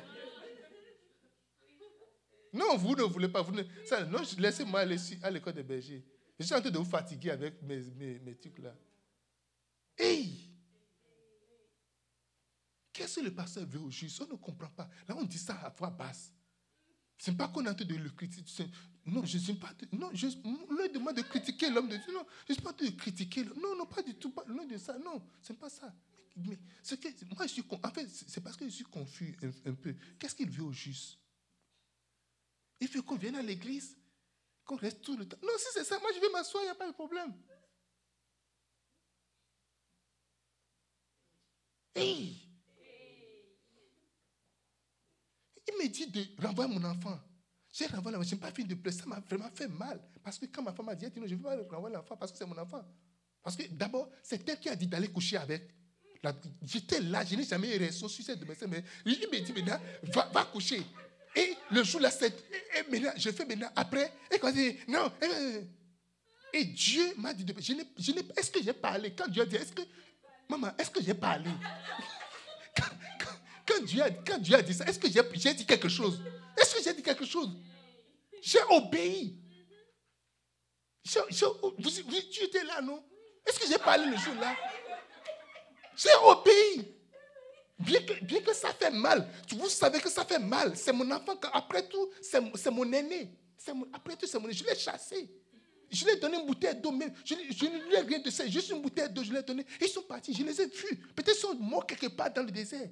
Non, vous ne voulez pas. Vous ne, non, laissez-moi aller à l'école des bergers. Je suis en train de vous fatiguer avec mes, mes, trucs là. Hey! Qu'est-ce que le pasteur veut au juste? On ne comprend pas. Là, on dit ça à voix basse. Ce n'est pas qu'on est en train de le critiquer. Non, je ne suis pas. non, je, on demande de critiquer l'homme de Dieu. Non, je ne suis pas de critiquer. Non, non, pas du tout. Pas, loin de ça. Non, ce n'est pas ça. Mais, ce que, moi, je suis. En fait, c'est parce que je suis confus un peu. Qu'est-ce qu'il veut au juste? Il faut qu'on vienne à l'église, qu'on reste tout le temps. Non, si c'est ça, moi je vais m'asseoir, il n'y a pas de problème. Hey! Il me dit de renvoyer mon enfant. J'ai renvoyé l'enfant, je n'ai pas fini de pleurer. Ça m'a vraiment fait mal. Parce que quand ma femme a dit, je ne vais pas renvoyer l'enfant parce que c'est mon enfant. Parce que d'abord, c'est elle qui a dit d'aller coucher avec. J'étais là, je n'ai jamais eu raison sur cette de mais il me dit maintenant, va coucher. Et le jour là, c'est. Et je fais maintenant, après, et quand dit, non. Et, Dieu m'a dit, je je est-ce que j'ai parlé? Quand Dieu a dit, est-ce que. Maman, est-ce que j'ai parlé? [LAUGHS] Quand, Dieu a, quand Dieu a dit ça, est-ce que j'ai dit quelque chose? Est-ce que j'ai dit quelque chose? J'ai obéi. vous, tu étais là, non? Est-ce que j'ai parlé le jour là? J'ai obéi. Bien que, ça fait mal, vous savez que ça fait mal. C'est mon enfant, après tout, c'est mon aîné. après tout, c'est mon aîné. Je l'ai chassé. Je lui ai donné une bouteille d'eau, mais je, ne lui ai rien de ça. Juste une bouteille d'eau, je lui ai donné. Ils sont partis, je les ai vus. Peut-être sont morts quelque part dans le désert.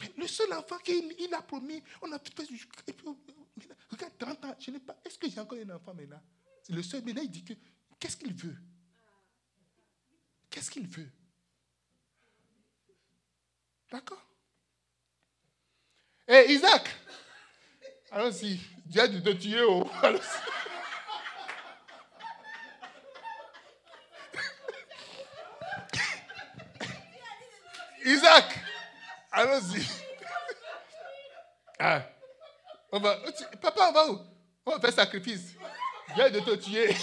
Mais le seul enfant qu'il il a promis, on a fait. Et puis, regarde, 30 ans, je n'ai pas. Est-ce que j'ai encore un enfant maintenant? Le seul. Maintenant, il dit que. Qu'est-ce qu'il veut? Qu'est-ce qu'il veut? D'accord Hé, Isaac Allons-y. Dieu a dû te tuer. Oh. Isaac Allons-y. Ah. On va, papa, on va où? On va faire sacrifice. Dieu de te tuer.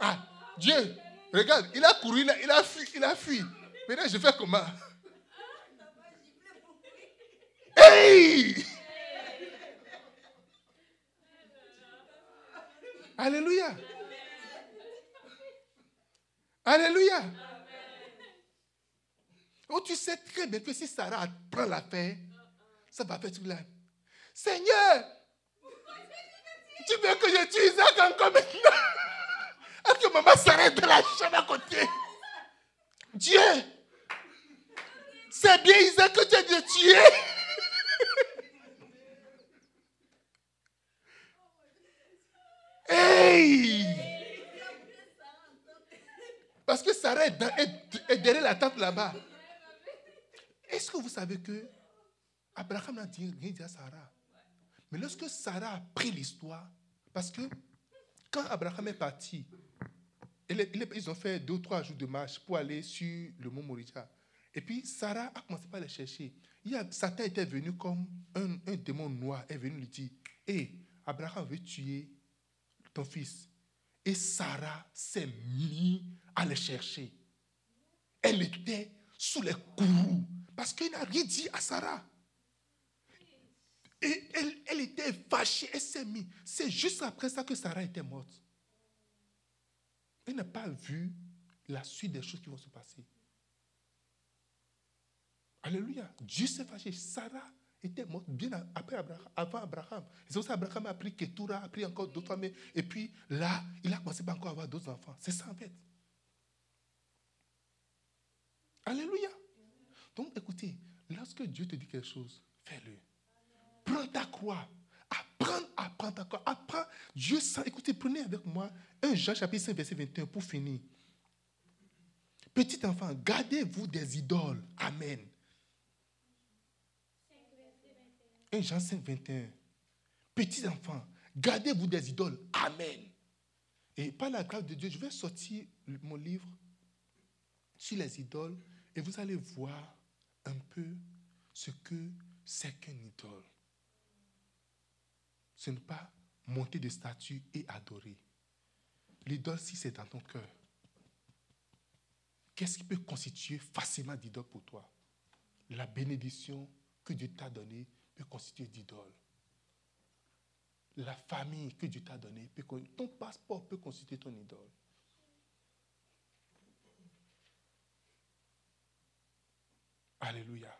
ah. Dieu, regarde, il a couru, il a, il a fui, il a fui. Maintenant, je fais comment? Hey Alléluia. Alléluia. Oh, tu sais très bien que si Sarah prend la paix, ça va faire tout là. Seigneur, Tu veux que je tue Isaac encore maintenant? Est-ce que maman s'arrête de la chambre à côté? Dieu C'est bien Isaac que tu as de Hey! Parce que Sarah est, derrière la tente là-bas. Est-ce que vous savez que Abraham n'a rien dit à Sarah? Mais lorsque Sarah a pris l'histoire, parce que quand Abraham est parti, ils ont fait deux ou trois jours de marche pour aller sur le mont Moricha. Et puis Sarah a commencé par les chercher. Il y a, Satan était venu comme un, un démon noir, est venu lui dire Hé, Abraham veut tuer ton fils. Et Sarah s'est mise à le chercher. Elle était sous les courroux parce qu'il n'a rien dit à Sarah. Et elle, elle était fâchée, elle s'est mise. C'est juste après ça que Sarah était morte. Elle n'a pas vu la suite des choses qui vont se passer. Alléluia. Dieu s'est fâché. Sarah était morte bien après Abraham, avant Abraham. C'est pour ça Abraham a pris Ketura, a pris encore d'autres femmes. Et puis là, il a commencé à encore avoir d'autres enfants. C'est ça en fait. Alléluia. Donc écoutez, lorsque Dieu te dit quelque chose, fais-le. Prends ta croix. Apprends ta croix. Apprends. Dieu sent. Écoutez, prenez avec moi un Jean chapitre 5, verset 21 pour finir. Petit enfant, gardez-vous des idoles. Amen. 1 Jean 5, 21. Petits enfants, gardez-vous des idoles. Amen. Et par la grâce de Dieu, je vais sortir mon livre sur les idoles et vous allez voir un peu ce que c'est qu'une idole. Ce n'est pas monter de statut et adorer. L'idole, si c'est dans ton cœur, qu'est-ce qui peut constituer facilement d'idole pour toi? La bénédiction que Dieu t'a donnée peut constituer d'idole. La famille que Dieu t'a donnée, ton passeport peut constituer ton idole. Alléluia.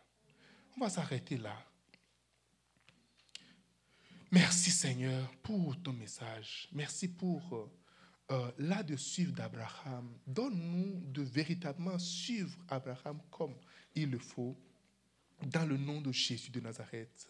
On va s'arrêter là. Merci Seigneur pour ton message. Merci pour euh, euh, là de suivre d'Abraham. Donne-nous de véritablement suivre Abraham comme il le faut. Dans le nom de Jésus de Nazareth.